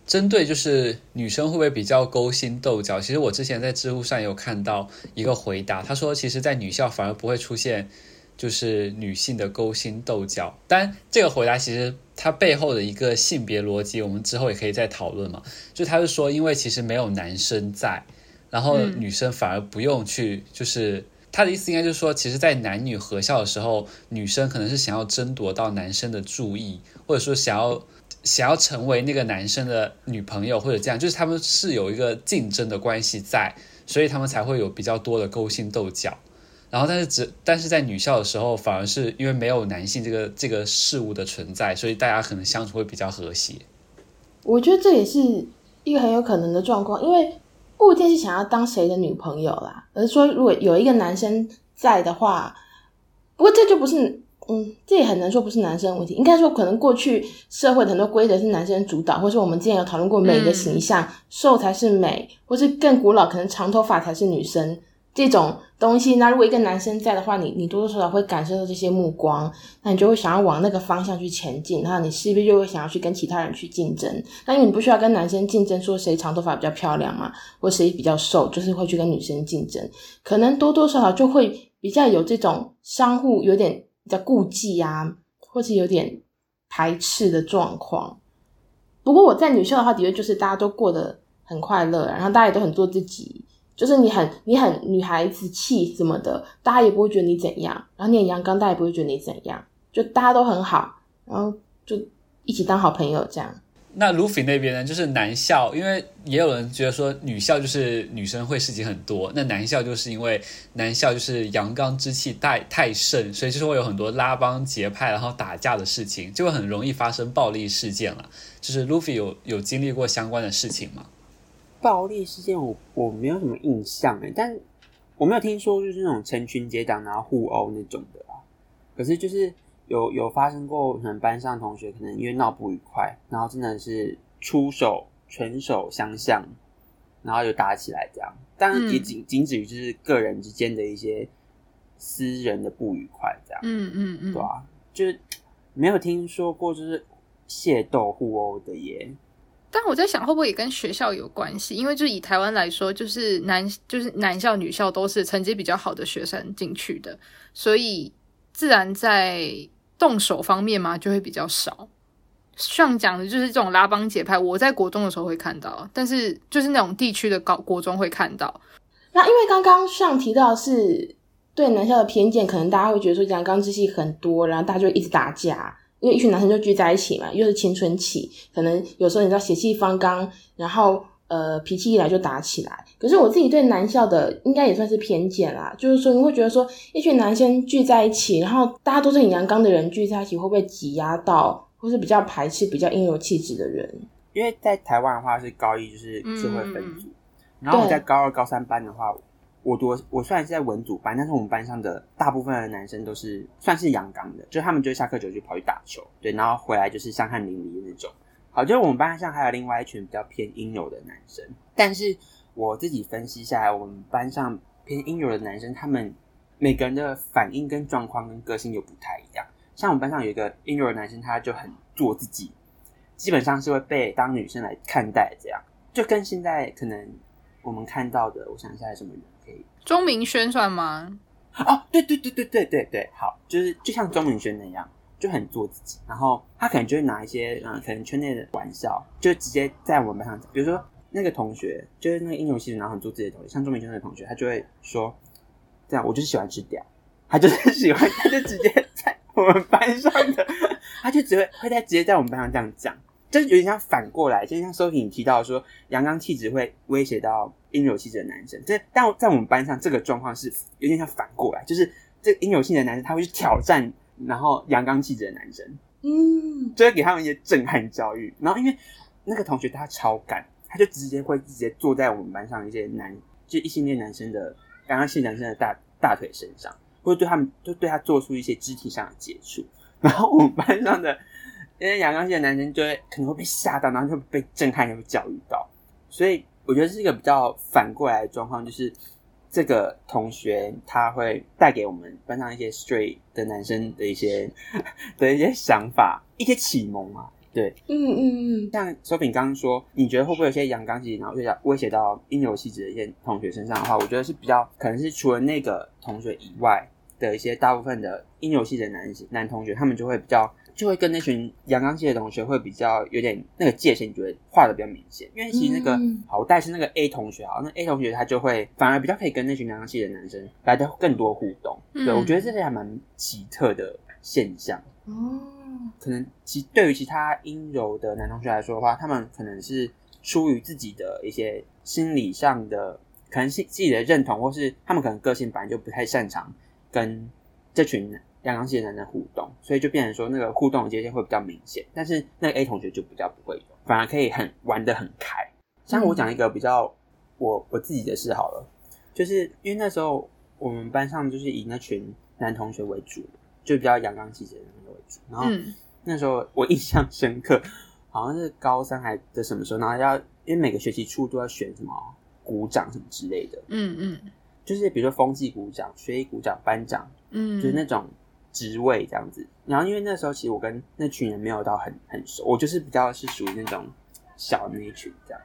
针对就是女生会不会比较勾心斗角？其实我之前在知乎上有看到一个回答，他说，其实，在女校反而不会出现就是女性的勾心斗角。但这个回答其实它背后的一个性别逻辑，我们之后也可以再讨论嘛。就他是说，因为其实没有男生在，然后女生反而不用去，就是他的意思应该就是说，其实，在男女合校的时候，女生可能是想要争夺到男生的注意，或者说想要。想要成为那个男生的女朋友或者这样，就是他们是有一个竞争的关系在，所以他们才会有比较多的勾心斗角。然后，但是只但是在女校的时候，反而是因为没有男性这个这个事物的存在，所以大家可能相处会比较和谐。我觉得这也是一个很有可能的状况，因为不一定是想要当谁的女朋友啦，而是说如果有一个男生在的话，不过这就不是。嗯，这也很难说不是男生的问题，应该说可能过去社会很多规则是男生主导，或是我们之前有讨论过美的形象，嗯、瘦才是美，或是更古老可能长头发才是女生这种东西。那如果一个男生在的话，你你多多少少会感受到这些目光，那你就会想要往那个方向去前进，然后你势必就会想要去跟其他人去竞争。那因为你不需要跟男生竞争，说谁长头发比较漂亮嘛，或谁比较瘦，就是会去跟女生竞争，可能多多少少就会比较有这种相互有点。比较顾忌啊，或是有点排斥的状况，不过我在女校的话，的确就是大家都过得很快乐，然后大家也都很做自己，就是你很你很女孩子气什么的，大家也不会觉得你怎样，然后你很阳刚，大家也不会觉得你怎样，就大家都很好，然后就一起当好朋友这样。那卢比那边呢？就是男校，因为也有人觉得说女校就是女生会事情很多，那男校就是因为男校就是阳刚之气太太盛，所以就是会有很多拉帮结派，然后打架的事情，就会很容易发生暴力事件了。就是卢比有有经历过相关的事情吗？暴力事件我我没有什么印象诶，但我没有听说就是那种成群结党然后互殴那种的啊。可是就是。有有发生过，可能班上同学可能因为闹不愉快，然后真的是出手拳手相向，然后就打起来这样。当然也仅仅止于就是个人之间的一些私人的不愉快这样。嗯嗯嗯，对啊，就是没有听说过就是械斗互殴的耶。但我在想，会不会也跟学校有关系？因为就以台湾来说，就是男就是男校女校都是成绩比较好的学生进去的，所以自然在。动手方面嘛，就会比较少。像讲的就是这种拉帮结派，我在国中的时候会看到，但是就是那种地区的高国中会看到。那因为刚刚上提到是对男校的偏见，可能大家会觉得说阳刚之气很多，然后大家就一直打架，因为一群男生就聚在一起嘛，又是青春期，可能有时候你知道血气方刚，然后。呃，脾气一来就打起来。可是我自己对男校的应该也算是偏见啦，就是说你会觉得说一群男生聚在一起，然后大家都是很阳刚的人聚在一起，会不会挤压到，或是比较排斥比较阴柔气质的人？因为在台湾的话是高一就是就会分组，嗯、然后我在高二、高三班的话，我读我虽然是在文组班，但是我们班上的大部分的男生都是算是阳刚的，就他们就下课就去跑去打球，对，然后回来就是香汗淋漓的那种。好，就是我们班上还有另外一群比较偏阴柔的男生，但是我自己分析下来，我们班上偏阴柔的男生，他们每个人的反应跟状况跟个性又不太一样。像我们班上有一个阴柔的男生，他就很做自己，基本上是会被当女生来看待，这样就跟现在可能我们看到的，我想一下有什么人可以，钟明轩算吗？哦，对对对对对对对，好，就是就像钟明轩那样。就很做自己，然后他可能就会拿一些嗯，可能圈内的玩笑，就直接在我们班上讲。比如说那个同学，就是那个英雄系的，然后很做自己的同学，像钟明轩的同学，他就会说这样，我就是喜欢吃屌，他就是喜欢，他就直接在我们班上的，他就只会会在直接在我们班上这样讲，就是有点像反过来，就像 Sophie 你提到说阳刚气质会威胁到阴柔气质的男生，这但在我们班上这个状况是有点像反过来，就是这个阴柔性的男生他会去挑战。然后阳刚气质的男生，嗯，就会给他们一些震撼教育。然后因为那个同学他超敢，他就直接会直接坐在我们班上一些男，就异性恋男生的阳刚气男生的大大腿身上，或者对他们就对他做出一些肢体上的接触。然后我们班上的那些阳刚气的男生就会可能会被吓到，然后就被震撼，又被教育到。所以我觉得是一个比较反过来的状况，就是。这个同学他会带给我们班上一些 straight 的男生的一些 的一些想法，一些启蒙啊，对，嗯嗯嗯，像 Sophie 刚刚说，你觉得会不会有些阳刚气，然后威胁威胁到阴柔气质的一些同学身上的话，我觉得是比较可能是除了那个同学以外的一些大部分的阴柔气质的男男同学，他们就会比较。就会跟那群阳刚系的同学会比较有点那个界限，觉得画的比较明显。因为其实那个好带是那个 A 同学啊，那 A 同学他就会反而比较可以跟那群阳刚系的男生来的更多互动。对，我觉得这是还蛮奇特的现象。哦，可能其对于其他阴柔的男同学来说的话，他们可能是出于自己的一些心理上的，可能是自己的认同，或是他们可能个性本来就不太擅长跟这群。阳刚气的男生互动，所以就变成说那个互动的界限会比较明显，但是那个 A 同学就比较不会有，反而可以很玩的很开。像我讲一个比较我我自己的事好了，就是因为那时候我们班上就是以那群男同学为主，就比较阳刚气质的那个为主。然后那时候我印象深刻，好像是高三还的什么时候，然后要因为每个学期初都要选什么鼓掌什么之类的，嗯嗯，就是比如说风纪鼓掌、学艺鼓掌、班长，嗯，就是那种。职位这样子，然后因为那时候其实我跟那群人没有到很很熟，我就是比较是属于那种小的那一群这样。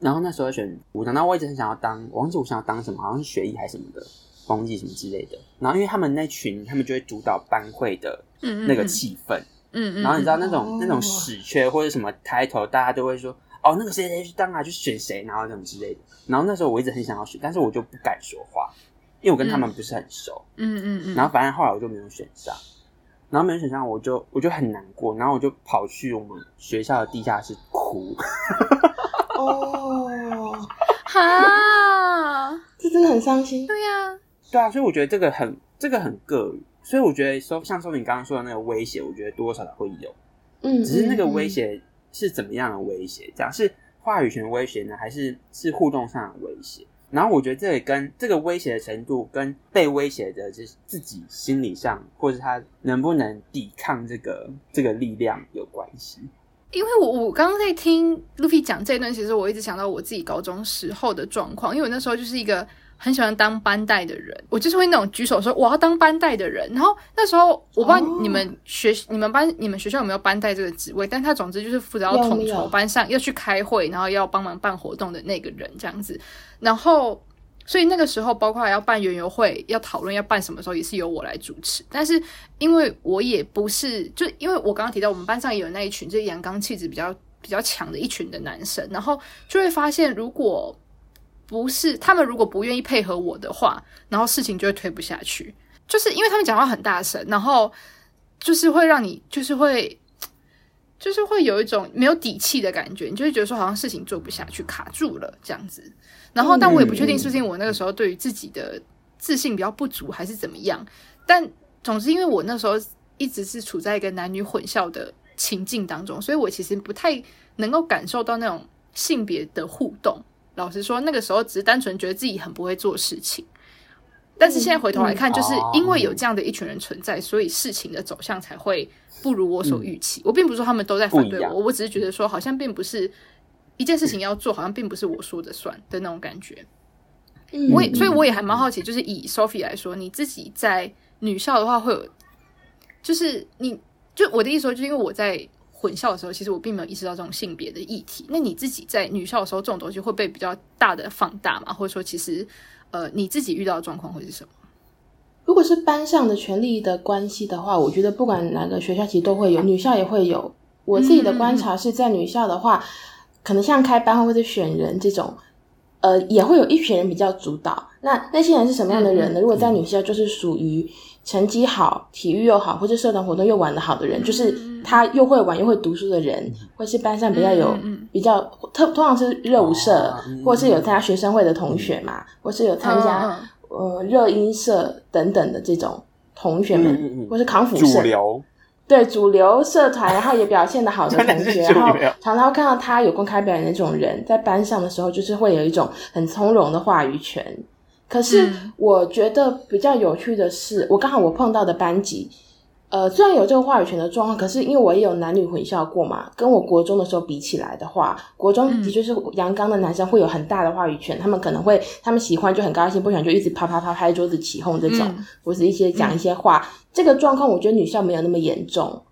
然后那时候选股长，那我一直很想要当，我忘记我想要当什么，好像是学艺还是什么的，风纪什么之类的。然后因为他们那群，他们就会主导班会的那个气氛，嗯嗯嗯嗯，然后你知道那种、哦、那种死缺或者什么抬头，大家都会说哦，那个谁谁去当啊，就选谁，然后这种之类的。然后那时候我一直很想要选，但是我就不敢说话，因为我跟他们不是很熟。嗯嗯嗯。然后反正后来我就没有选上，然后没有选上，我就我就很难过，然后我就跑去我们学校的地下室哭。哦，哈，这真的很伤心。对呀、啊，对啊，所以我觉得这个很这个很个人，所以我觉得说像说你刚刚说的那个威胁，我觉得多多少的会有，嗯，只是那个威胁是怎么样的威胁？这样是话语权威胁呢，还是是互动上的威胁？然后我觉得这也跟这个威胁的程度跟被威胁的就是自己心理上，或者他能不能抵抗这个这个力量有关系。因为我我刚刚在听 Luffy 讲这一段，其实我一直想到我自己高中时候的状况，因为我那时候就是一个很喜欢当班带的人，我就是会那种举手说我要当班带的人。然后那时候我不知道你们学、你们班你们学校有没有班带这个职位，但他总之就是负责要统筹班上要去开会，然后要帮忙办活动的那个人这样子。然后。所以那个时候，包括要办园游会，要讨论要办什么时候，也是由我来主持。但是因为我也不是，就因为我刚刚提到，我们班上也有那一群就是阳刚气质比较比较强的一群的男生，然后就会发现，如果不是他们如果不愿意配合我的话，然后事情就会推不下去。就是因为他们讲话很大声，然后就是会让你就是会就是会有一种没有底气的感觉，你就会觉得说好像事情做不下去，卡住了这样子。然后，但我也不确定是不是我那个时候对于自己的自信比较不足，还是怎么样。但总之，因为我那时候一直是处在一个男女混校的情境当中，所以我其实不太能够感受到那种性别的互动。老实说，那个时候只是单纯觉得自己很不会做事情。但是现在回头来看，就是因为有这样的一群人存在，所以事情的走向才会不如我所预期。我并不是说他们都在反对我，我只是觉得说好像并不是。一件事情要做好像并不是我说的算的那种感觉，嗯、我也所以我也还蛮好奇，就是以 Sophie 来说，你自己在女校的话会有，就是你就我的意思说，就是因为我在混校的时候，其实我并没有意识到这种性别的议题。那你自己在女校的时候，这种东西会被比较大的放大吗？或者说，其实呃你自己遇到的状况会是什么？如果是班上的权力的关系的话，我觉得不管哪个学校其实都会有，女校也会有。我自己的观察是在女校的话。嗯可能像开班会或者选人这种，呃，也会有一群人比较主导。那那些人是什么样的人呢？嗯、如果在女校，就是属于成绩好、体育又好，或者社团活动又玩得好的人，就是他又会玩又会读书的人，或是班上比较有比较特，通常是热舞社，或是有参加学生会的同学嘛，或是有参加呃热音社等等的这种同学们，或是康复社。对主流社团，然后也表现的好的 同学，然后常常会看到他有公开表演的这种人，在班上的时候，就是会有一种很从容的话语权。可是我觉得比较有趣的是，我刚好我碰到的班级。呃，虽然有这个话语权的状况，可是因为我也有男女混校过嘛，跟我国中的时候比起来的话，国中的确是阳刚的男生会有很大的话语权，嗯、他们可能会，他们喜欢就很高兴，不喜欢就一直啪啪啪拍桌子起哄这种，嗯、或是一些讲一些话。嗯、这个状况我觉得女校没有那么严重，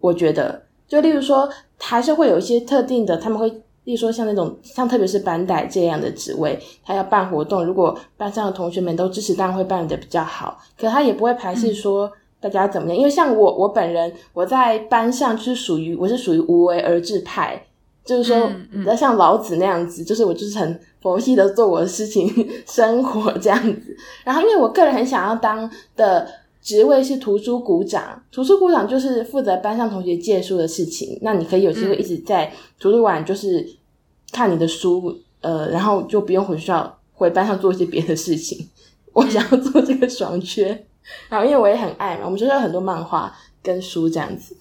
我觉得，就例如说，还是会有一些特定的，他们会，例如说像那种像特别是班代这样的职位，他要办活动，如果班上的同学们都支持，当然会办的比较好，可他也不会排斥说。嗯大家怎么样？因为像我，我本人我在班上就是属于我是属于无为而治派，就是说像老子那样子，就是我就是很佛系的做我的事情、生活这样子。然后，因为我个人很想要当的职位是图书股长，图书股长就是负责班上同学借书的事情。那你可以有机会一直在图书馆，就是看你的书，呃，然后就不用回学校回班上做一些别的事情。我想要做这个双缺。然后，因为我也很爱嘛，我们学校有很多漫画跟书这样子。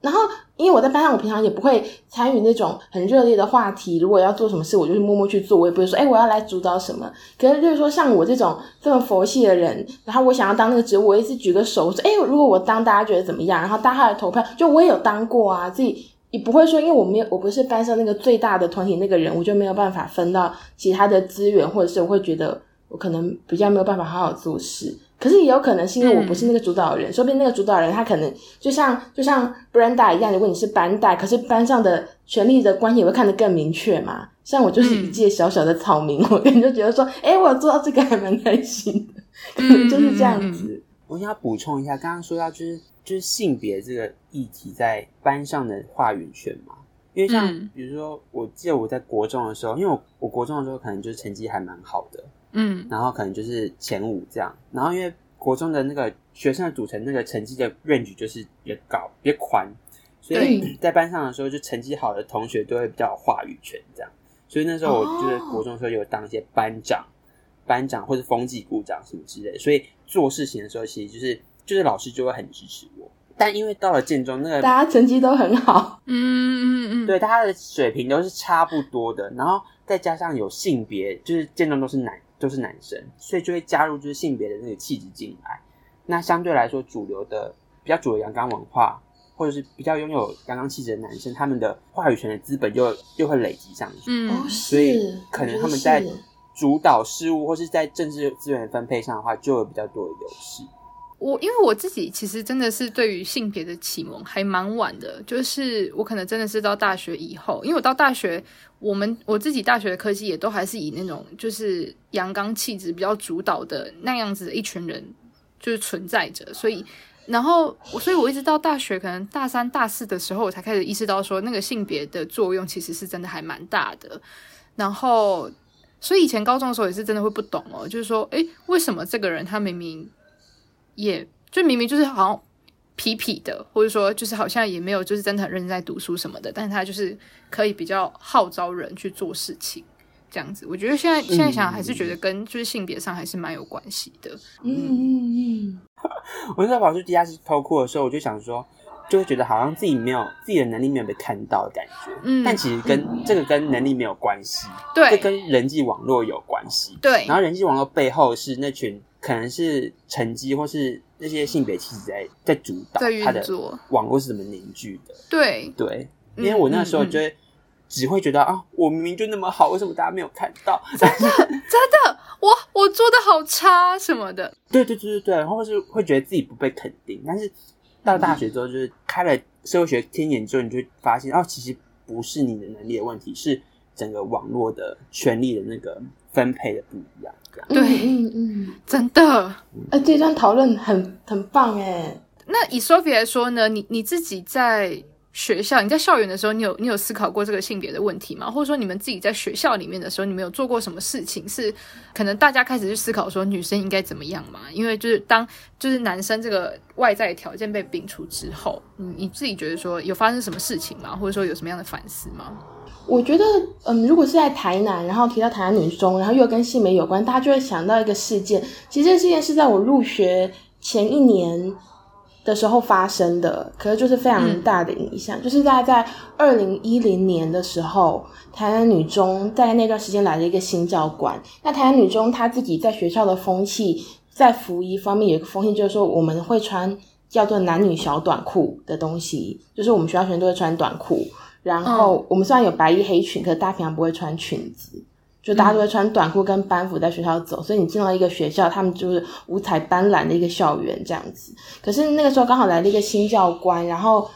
然后，因为我在班上，我平常也不会参与那种很热烈的话题。如果要做什么事，我就是默默去做，我也不会说，哎，我要来主导什么。可是，就是说，像我这种这么佛系的人，然后我想要当那个职务，我一直举个手，我说，哎，如果我当，大家觉得怎么样？然后大家来投票，就我也有当过啊，自己也不会说，因为我没有，我不是班上那个最大的团体那个人，我就没有办法分到其他的资源，或者是我会觉得我可能比较没有办法好好做事。可是也有可能是因为我不是那个主导人，嗯、说不定那个主导人他可能就像就像 Brenda 一样，如果你是班代，可是班上的权力的关系也会看得更明确嘛。像我就是一介小小的草民，嗯、我可能就觉得说，哎、欸，我做到这个还蛮开心的，可 能就是这样子。嗯、我想要补充一下，刚刚说到就是就是性别这个议题在班上的话语权嘛。因为像比如说，我记得我在国中的时候，因为我我国中的时候可能就是成绩还蛮好的，嗯，然后可能就是前五这样，然后因为国中的那个学生的组成，那个成绩的 range 就是比较高、比较宽，所以在班上的时候，就成绩好的同学都会比较有话语权这样。所以那时候我就是国中的时候有当一些班长、班长或者风纪股长什么之类的，所以做事情的时候其实就是就是老师就会很支持我。但因为到了建中，那个大家成绩都很好，嗯嗯嗯，对，大家的水平都是差不多的，然后再加上有性别，就是建中都是男，都是男生，所以就会加入就是性别的那个气质进来。那相对来说，主流的比较主流阳刚文化，或者是比较拥有阳刚气质的男生，他们的话语权的资本又又会累积上去，嗯，所以可能他们在主导事务或是在政治资源分配上的话，就有比较多的优势。我因为我自己其实真的是对于性别的启蒙还蛮晚的，就是我可能真的是到大学以后，因为我到大学，我们我自己大学的科技也都还是以那种就是阳刚气质比较主导的那样子的一群人就是存在着，所以然后所以我一直到大学可能大三大四的时候，我才开始意识到说那个性别的作用其实是真的还蛮大的，然后所以以前高中的时候也是真的会不懂哦，就是说诶，为什么这个人他明明。也、就明明就是好像痞痞的，或者说就是好像也没有就是真的很认真在读书什么的，但是他就是可以比较号召人去做事情这样子。我觉得现在现在想还是觉得跟就是性别上还是蛮有关系的。嗯嗯嗯。我在跑去地下室偷哭的时候，我就想说，就会觉得好像自己没有自己的能力没有被看到的感觉。嗯。但其实跟、嗯、这个跟能力没有关系，对，这跟人际网络有关系。对。然后人际网络背后是那群。可能是成绩，或是那些性别气质在在主导他的网络是怎么凝聚的。对对，因为我那时候就会只会觉得、嗯嗯、啊，我明明就那么好，为什么大家没有看到？真的真的，我我做的好差什么的。对对对对对，然后是会觉得自己不被肯定。但是到大学之后，就是开了社会学天眼之后，你就会发现哦，其实不是你的能力的问题，是整个网络的权力的那个分配的不一样。对，嗯嗯，真的，哎，这段讨论很很棒哎。那以 Sophie 来说呢，你你自己在学校，你在校园的时候，你有你有思考过这个性别的问题吗？或者说，你们自己在学校里面的时候，你们有做过什么事情是可能大家开始去思考说女生应该怎么样嘛？因为就是当就是男生这个外在条件被摒除之后，你你自己觉得说有发生什么事情吗？或者说有什么样的反思吗？我觉得，嗯，如果是在台南，然后提到台南女中，然后又跟性别有关，大家就会想到一个事件。其实这个事件是在我入学前一年的时候发生的，可是就是非常大的影响。嗯、就是大概在二零一零年的时候，台南女中在那段时间来了一个新教官。那台南女中她自己在学校的风气，在服仪方面有一个风气，就是说我们会穿叫做男女小短裤的东西，就是我们学校学生都会穿短裤。然后我们虽然有白衣黑裙，可是大家平常不会穿裙子，就大家都会穿短裤跟班服在学校走。所以你进到一个学校，他们就是五彩斑斓的一个校园这样子。可是那个时候刚好来了一个新教官，然后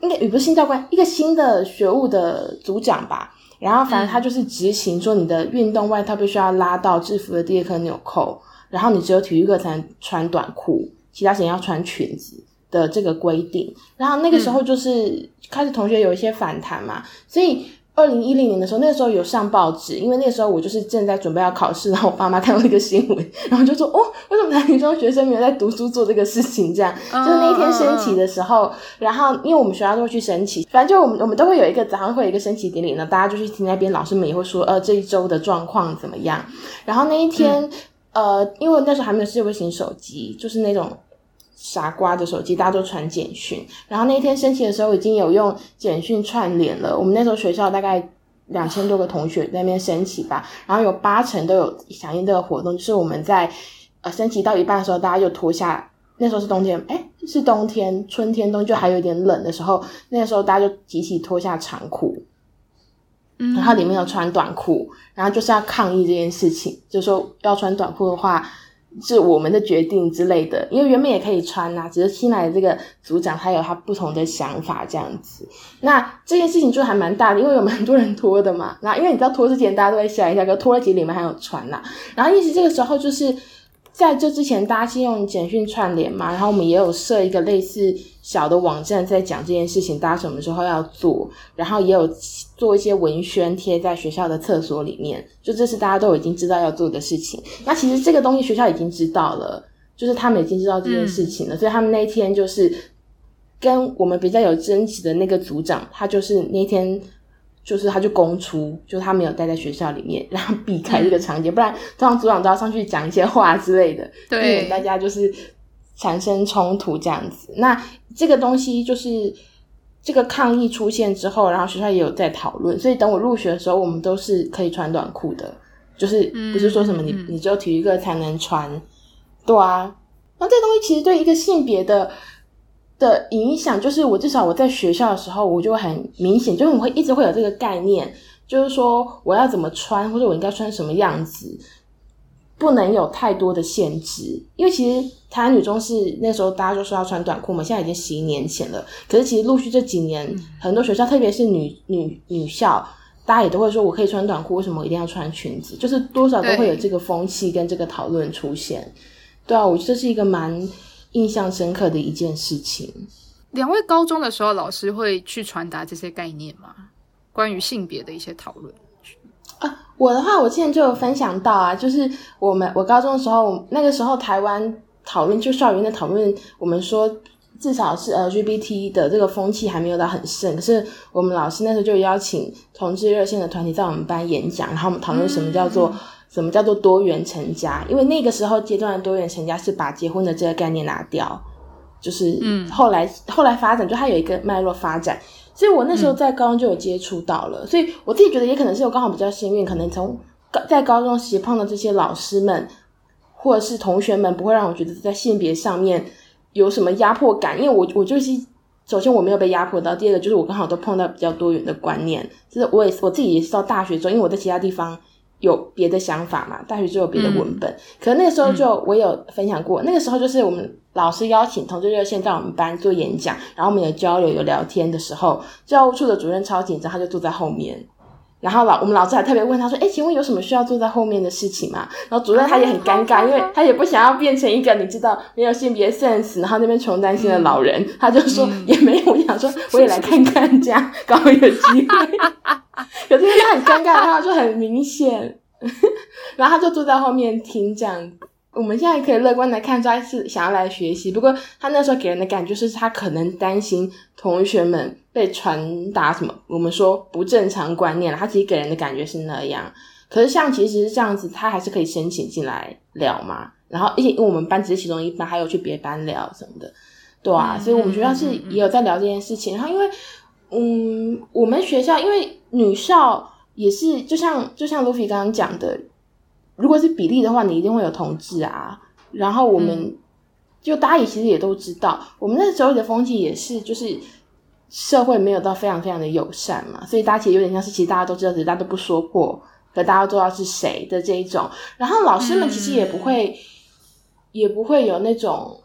应该也不是新教官，一个新的学务的组长吧。然后反正他就是执行说，你的运动外套必须要拉到制服的第二颗纽扣，然后你只有体育课才能穿短裤，其他时间要穿裙子的这个规定。然后那个时候就是。开始同学有一些反弹嘛，所以二零一零年的时候，那时候有上报纸，因为那时候我就是正在准备要考试，然后我爸妈看到一个新闻，然后就说：“哦，为什么男女中学生没有在读书做这个事情？”这样，就是那一天升旗的时候，然后因为我们学校都会去升旗，反正就我们我们都会有一个早上会有一个升旗典礼呢，大家就去听那边，老师们也会说：“呃，这一周的状况怎么样？”然后那一天，呃，因为那时候还没有智慧型手机，就是那种。傻瓜的手机，大家都传简讯。然后那天升旗的时候，已经有用简讯串联了。我们那时候学校大概两千多个同学在那边升旗吧，然后有八成都有响应这个活动。就是我们在呃升旗到一半的时候，大家就脱下，那时候是冬天，哎，是冬天，春天冬就还有点冷的时候，那个时候大家就集体脱下长裤，嗯，然后里面有穿短裤，然后就是要抗议这件事情，就是说要穿短裤的话。是我们的决定之类的，因为原本也可以穿呐、只是新来的这个组长他有他不同的想法这样子。那这件事情就还蛮大的，因为有蛮多人脱的嘛。那因为你知道脱之前大家都会想一下，可脱了几里面还有穿呐、然后一直这个时候就是在这之前，大家先用简讯串联嘛，然后我们也有设一个类似小的网站，在讲这件事情，大家什么时候要做，然后也有做一些文宣贴在学校的厕所里面，就这是大家都已经知道要做的事情。那其实这个东西学校已经知道了，就是他们已经知道这件事情了，嗯、所以他们那天就是跟我们比较有争执的那个组长，他就是那天。就是他就公出，就他没有待在学校里面，然后避开这个场景，嗯、不然通常组长都要上去讲一些话之类的，避免大家就是产生冲突这样子。那这个东西就是这个抗议出现之后，然后学校也有在讨论，所以等我入学的时候，我们都是可以穿短裤的，就是不是说什么你、嗯、你只有体育课才能穿，对啊。那这东西其实对一个性别的。的影响就是，我至少我在学校的时候，我就很明显，就是我会一直会有这个概念，就是说我要怎么穿，或者我应该穿什么样子，不能有太多的限制。因为其实台湾女中是那时候大家就说要穿短裤嘛，现在已经十一年前了。可是其实陆续这几年，很多学校，特别是女女女校，大家也都会说我可以穿短裤，为什么我一定要穿裙子？就是多少都会有这个风气跟这个讨论出现。对啊，我觉得这是一个蛮。印象深刻的一件事情。两位高中的时候，老师会去传达这些概念吗？关于性别的一些讨论啊，我的话，我之前就有分享到啊，就是我们我高中的时候，那个时候台湾讨论就校园的讨论，我们说至少是 LGBT 的这个风气还没有到很盛，可是我们老师那时候就邀请同志热线的团体在我们班演讲，然后我们讨论什么叫做。嗯什么叫做多元成家？因为那个时候阶段的多元成家是把结婚的这个概念拿掉，就是嗯，后来、嗯、后来发展，就它有一个脉络发展。所以我那时候在高中就有接触到了，嗯、所以我自己觉得也可能是我刚好比较幸运，可能从在高中时碰到这些老师们或者是同学们，不会让我觉得在性别上面有什么压迫感。因为我我就是首先我没有被压迫到，第二个就是我刚好都碰到比较多元的观念。就是我也我自己也是到大学之后，因为我在其他地方。有别的想法嘛？大学就有别的文本，嗯、可是那个时候就我有分享过，嗯、那个时候就是我们老师邀请同志热线到我们班做演讲，然后我们有交流有聊天的时候，教务处的主任超紧张，他就坐在后面。然后老我们老师还特别问他说：“哎，请问有什么需要坐在后面的事情吗？”然后主任他也很尴尬，因为他也不想要变成一个你知道没有性别 sense，然后那边穷担心的老人，嗯、他就说也没有，我想说我也来看看，这样刚好有机会。可是因为他很尴尬的话，就很明显，然后他就坐在后面听这样。我们现在可以乐观的看出他是想要来学习，不过他那时候给人的感觉是他可能担心同学们被传达什么，我们说不正常观念了。他其实给人的感觉是那样，可是像其实是这样子，他还是可以申请进来聊嘛。然后而且因为我们班只是其中一班，还有去别班聊什么的，对啊，所以我们学校是也有在聊这件事情。然后因为嗯，我们学校因为女校也是，就像就像 Luffy 刚刚讲的。如果是比例的话，你一定会有同志啊。然后我们、嗯、就大家也其实也都知道，我们那时候的风气也是，就是社会没有到非常非常的友善嘛，所以大家其实有点像是，其实大家都知道，只是大家都不说过，可大家都知道是谁的这一种。然后老师们其实也不会，嗯、也不会有那种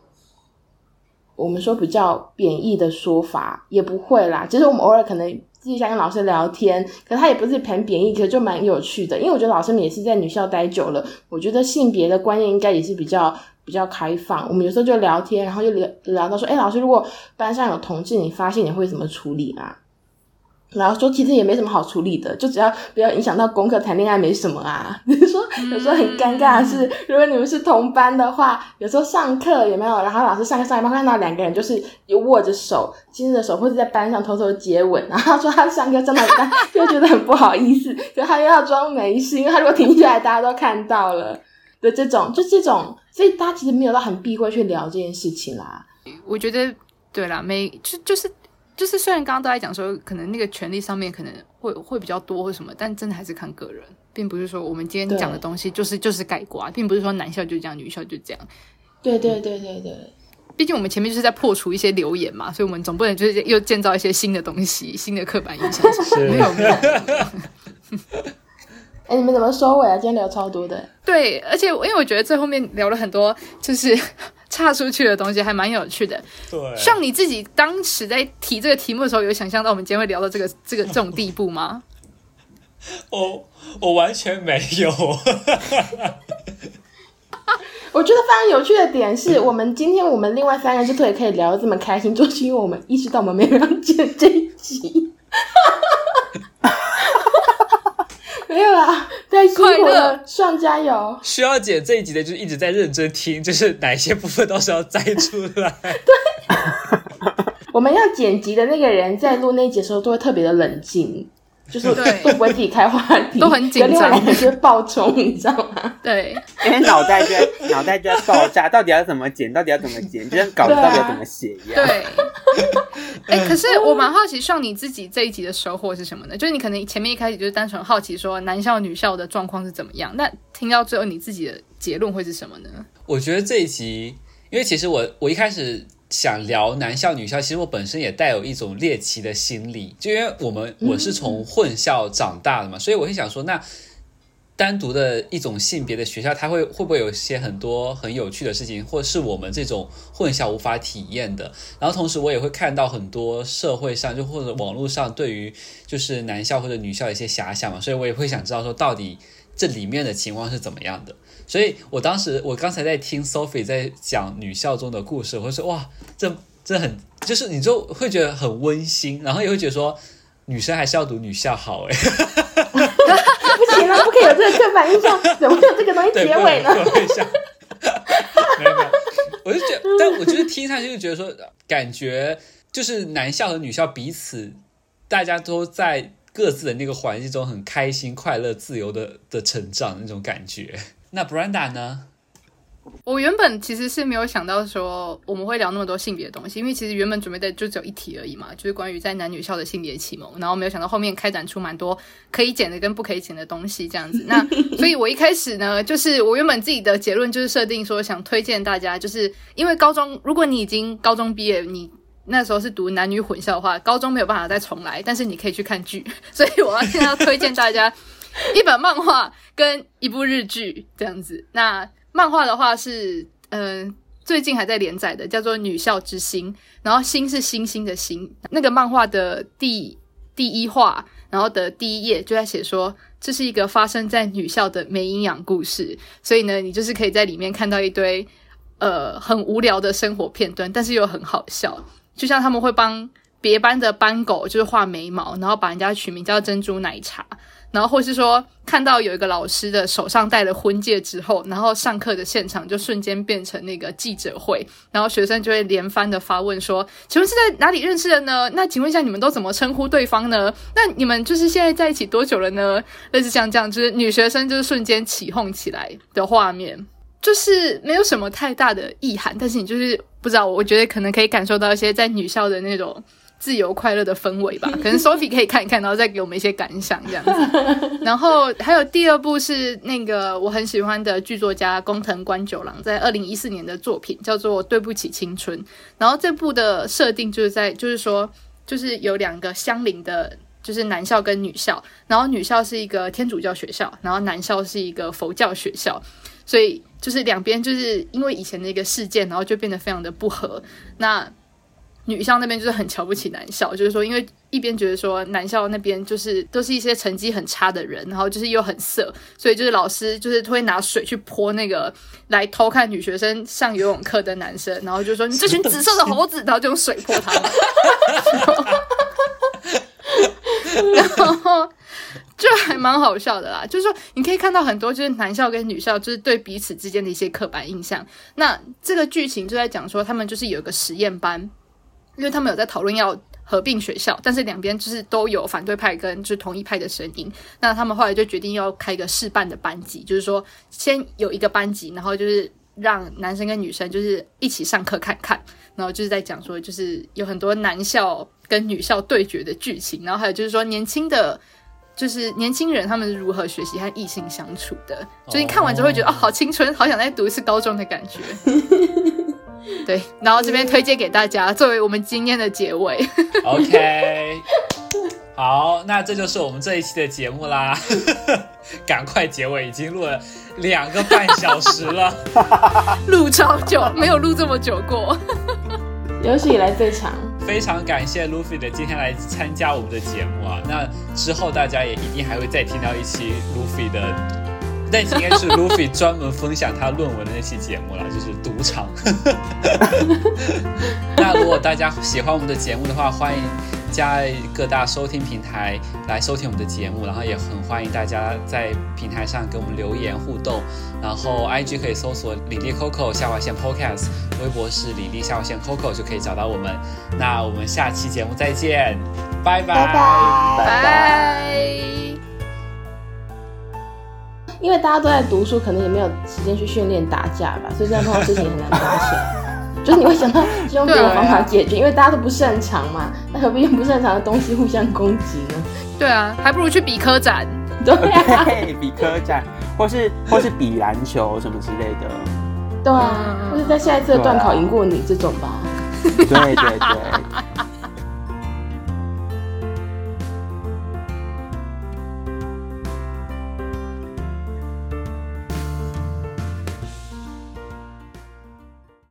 我们说比较贬义的说法，也不会啦。其实我们偶尔可能。自己想跟老师聊天，可他也不是很贬义，可就蛮有趣的。因为我觉得老师们也是在女校待久了，我觉得性别的观念应该也是比较比较开放。我们有时候就聊天，然后就聊聊到说：“哎，老师，如果班上有同志，你发现你会怎么处理啊？”然后说，其实也没什么好处理的，就只要不要影响到功课，谈恋爱没什么啊。比 如说，有时候很尴尬的是，如果你们是同班的话，有时候上课有没有？然后老师上课上一半看到两个人就是有握着手，牵着手，或者在班上偷偷接吻，然后他 说他上课上到一半就觉得很不好意思，可他又要装没事，因为他如果停下来，大家都看到了的这种，就这种，所以大家其实没有到很避讳去聊这件事情啦。我觉得对啦，没就就是。就是虽然刚刚都在讲说，可能那个权利上面可能会会比较多或什么，但真的还是看个人，并不是说我们今天讲的东西就是就是概括，并不是说男校就这样，女校就这样。对对对对对，毕竟我们前面就是在破除一些流言嘛，所以我们总不能就是又建造一些新的东西，新的刻板印象。是没有没有。哎，你们怎么收尾啊？今天聊超多的。对，而且因为我觉得最后面聊了很多，就是。岔出去的东西还蛮有趣的，对。像你自己当时在提这个题目的时候，有想象到我们今天会聊到这个这个这种地步吗？我我完全没有。我觉得非常有趣的点是我们今天我们另外三个之所以可以聊得这么开心，就是因为我们意识到我们没有要剪这一集。没有啦，在辛苦了，上加油。需要剪这一集的，就是一直在认真听，就是哪些部分都是要摘出来。对，我们要剪辑的那个人在录那一集的时候都会特别的冷静。就是都不会自己开话题，都很紧张，另外两个就爆冲，你知道吗？对，因为脑袋就在脑袋就在爆炸，到底要怎么剪？到底要怎么剪？就像稿子到底要怎么写一样。对。哎、欸，可是我蛮好奇，像你自己这一集的收获是什么呢？就是你可能前面一开始就是单纯好奇说男校女校的状况是怎么样，那听到最后你自己的结论会是什么呢？我觉得这一集，因为其实我我一开始。想聊男校女校，其实我本身也带有一种猎奇的心理，就因为我们我是从混校长大的嘛，所以我会想说，那单独的一种性别的学校，它会会不会有些很多很有趣的事情，或是我们这种混校无法体验的？然后同时我也会看到很多社会上就或者网络上对于就是男校或者女校的一些遐想嘛，所以我也会想知道说到底这里面的情况是怎么样的。所以我当时，我刚才在听 Sophie 在讲女校中的故事，我会说哇，这这很就是你就会觉得很温馨，然后也会觉得说女生还是要读女校好哎，不行了，不可以有这个刻板印象，怎么会有这个东西结尾呢？没有没有，我就觉得，但我就是听上去就觉得说，感觉就是男校和女校彼此，大家都在各自的那个环境中很开心、快乐、自由的的成长那种感觉。那 Brenda 呢？我原本其实是没有想到说我们会聊那么多性别的东西，因为其实原本准备的就只有一题而已嘛，就是关于在男女校的性别启蒙。然后没有想到后面开展出蛮多可以剪的跟不可以剪的东西，这样子。那 所以，我一开始呢，就是我原本自己的结论就是设定说，想推荐大家，就是因为高中，如果你已经高中毕业，你那时候是读男女混校的话，高中没有办法再重来，但是你可以去看剧。所以，我要现在要推荐大家。一本漫画跟一部日剧这样子。那漫画的话是，嗯、呃，最近还在连载的，叫做《女校之星》，然后“星”是星星的“星”。那个漫画的第第一话，然后的第一页就在写说，这是一个发生在女校的没营养故事。所以呢，你就是可以在里面看到一堆呃很无聊的生活片段，但是又很好笑。就像他们会帮别班的班狗就是画眉毛，然后把人家取名叫珍珠奶茶。然后，或是说看到有一个老师的手上戴了婚戒之后，然后上课的现场就瞬间变成那个记者会，然后学生就会连番的发问说：“请问是在哪里认识的呢？那请问一下你们都怎么称呼对方呢？那你们就是现在在一起多久了呢？”类似像这样，就是女学生就是瞬间起哄起来的画面，就是没有什么太大的意涵，但是你就是不知道，我觉得可能可以感受到一些在女校的那种。自由快乐的氛围吧，可能 Sophie 可以看一看，然后再给我们一些感想这样子。然后还有第二部是那个我很喜欢的剧作家工藤官九郎在二零一四年的作品，叫做《对不起青春》。然后这部的设定就是在，就是说，就是有两个相邻的，就是男校跟女校。然后女校是一个天主教学校，然后男校是一个佛教学校，所以就是两边就是因为以前的一个事件，然后就变得非常的不合。那女校那边就是很瞧不起男校，就是说，因为一边觉得说男校那边就是都是一些成绩很差的人，然后就是又很色，所以就是老师就是会拿水去泼那个来偷看女学生上游泳课的男生，然后就说你这群 紫色的猴子，然后就用水泼他们，然后就还蛮好笑的啦。就是说你可以看到很多就是男校跟女校就是对彼此之间的一些刻板印象。那这个剧情就在讲说他们就是有一个实验班。因为他们有在讨论要合并学校，但是两边就是都有反对派跟就是同一派的声音。那他们后来就决定要开一个试办的班级，就是说先有一个班级，然后就是让男生跟女生就是一起上课看看，然后就是在讲说就是有很多男校跟女校对决的剧情，然后还有就是说年轻的就是年轻人他们是如何学习和异性相处的。最近看完之后觉得哦，好青春，好想再读一次高中的感觉。对，然后这边推荐给大家，作为我们今天的结尾。OK，好，那这就是我们这一期的节目啦。赶快结尾，已经录了两个半小时了，录超久，没有录这么久过，有史以来最长。非常感谢 Luffy 的今天来参加我们的节目啊！那之后大家也一定还会再听到一期 Luffy 的。那期应该是 Luffy 专门分享他论文的那期节目了，就是赌场。那如果大家喜欢我们的节目的话，欢迎加各大收听平台来收听我们的节目，然后也很欢迎大家在平台上给我们留言互动。然后 IG 可以搜索李丽 Coco 下划线 Podcast，微博是李丽下划线 Coco 就可以找到我们。那我们下期节目再见，拜拜拜拜拜拜。因为大家都在读书，可能也没有时间去训练打架吧，所以这样碰到事情很难打起来。就是你会想到用别的方法解决，因为大家都不擅长嘛，那何必用不擅长的东西互相攻击呢？对啊，还不如去比科展。对啊，对，比科展，或是或是比篮球什么之类的。对啊，或是在下一次的段考赢过你这种吧。对对对。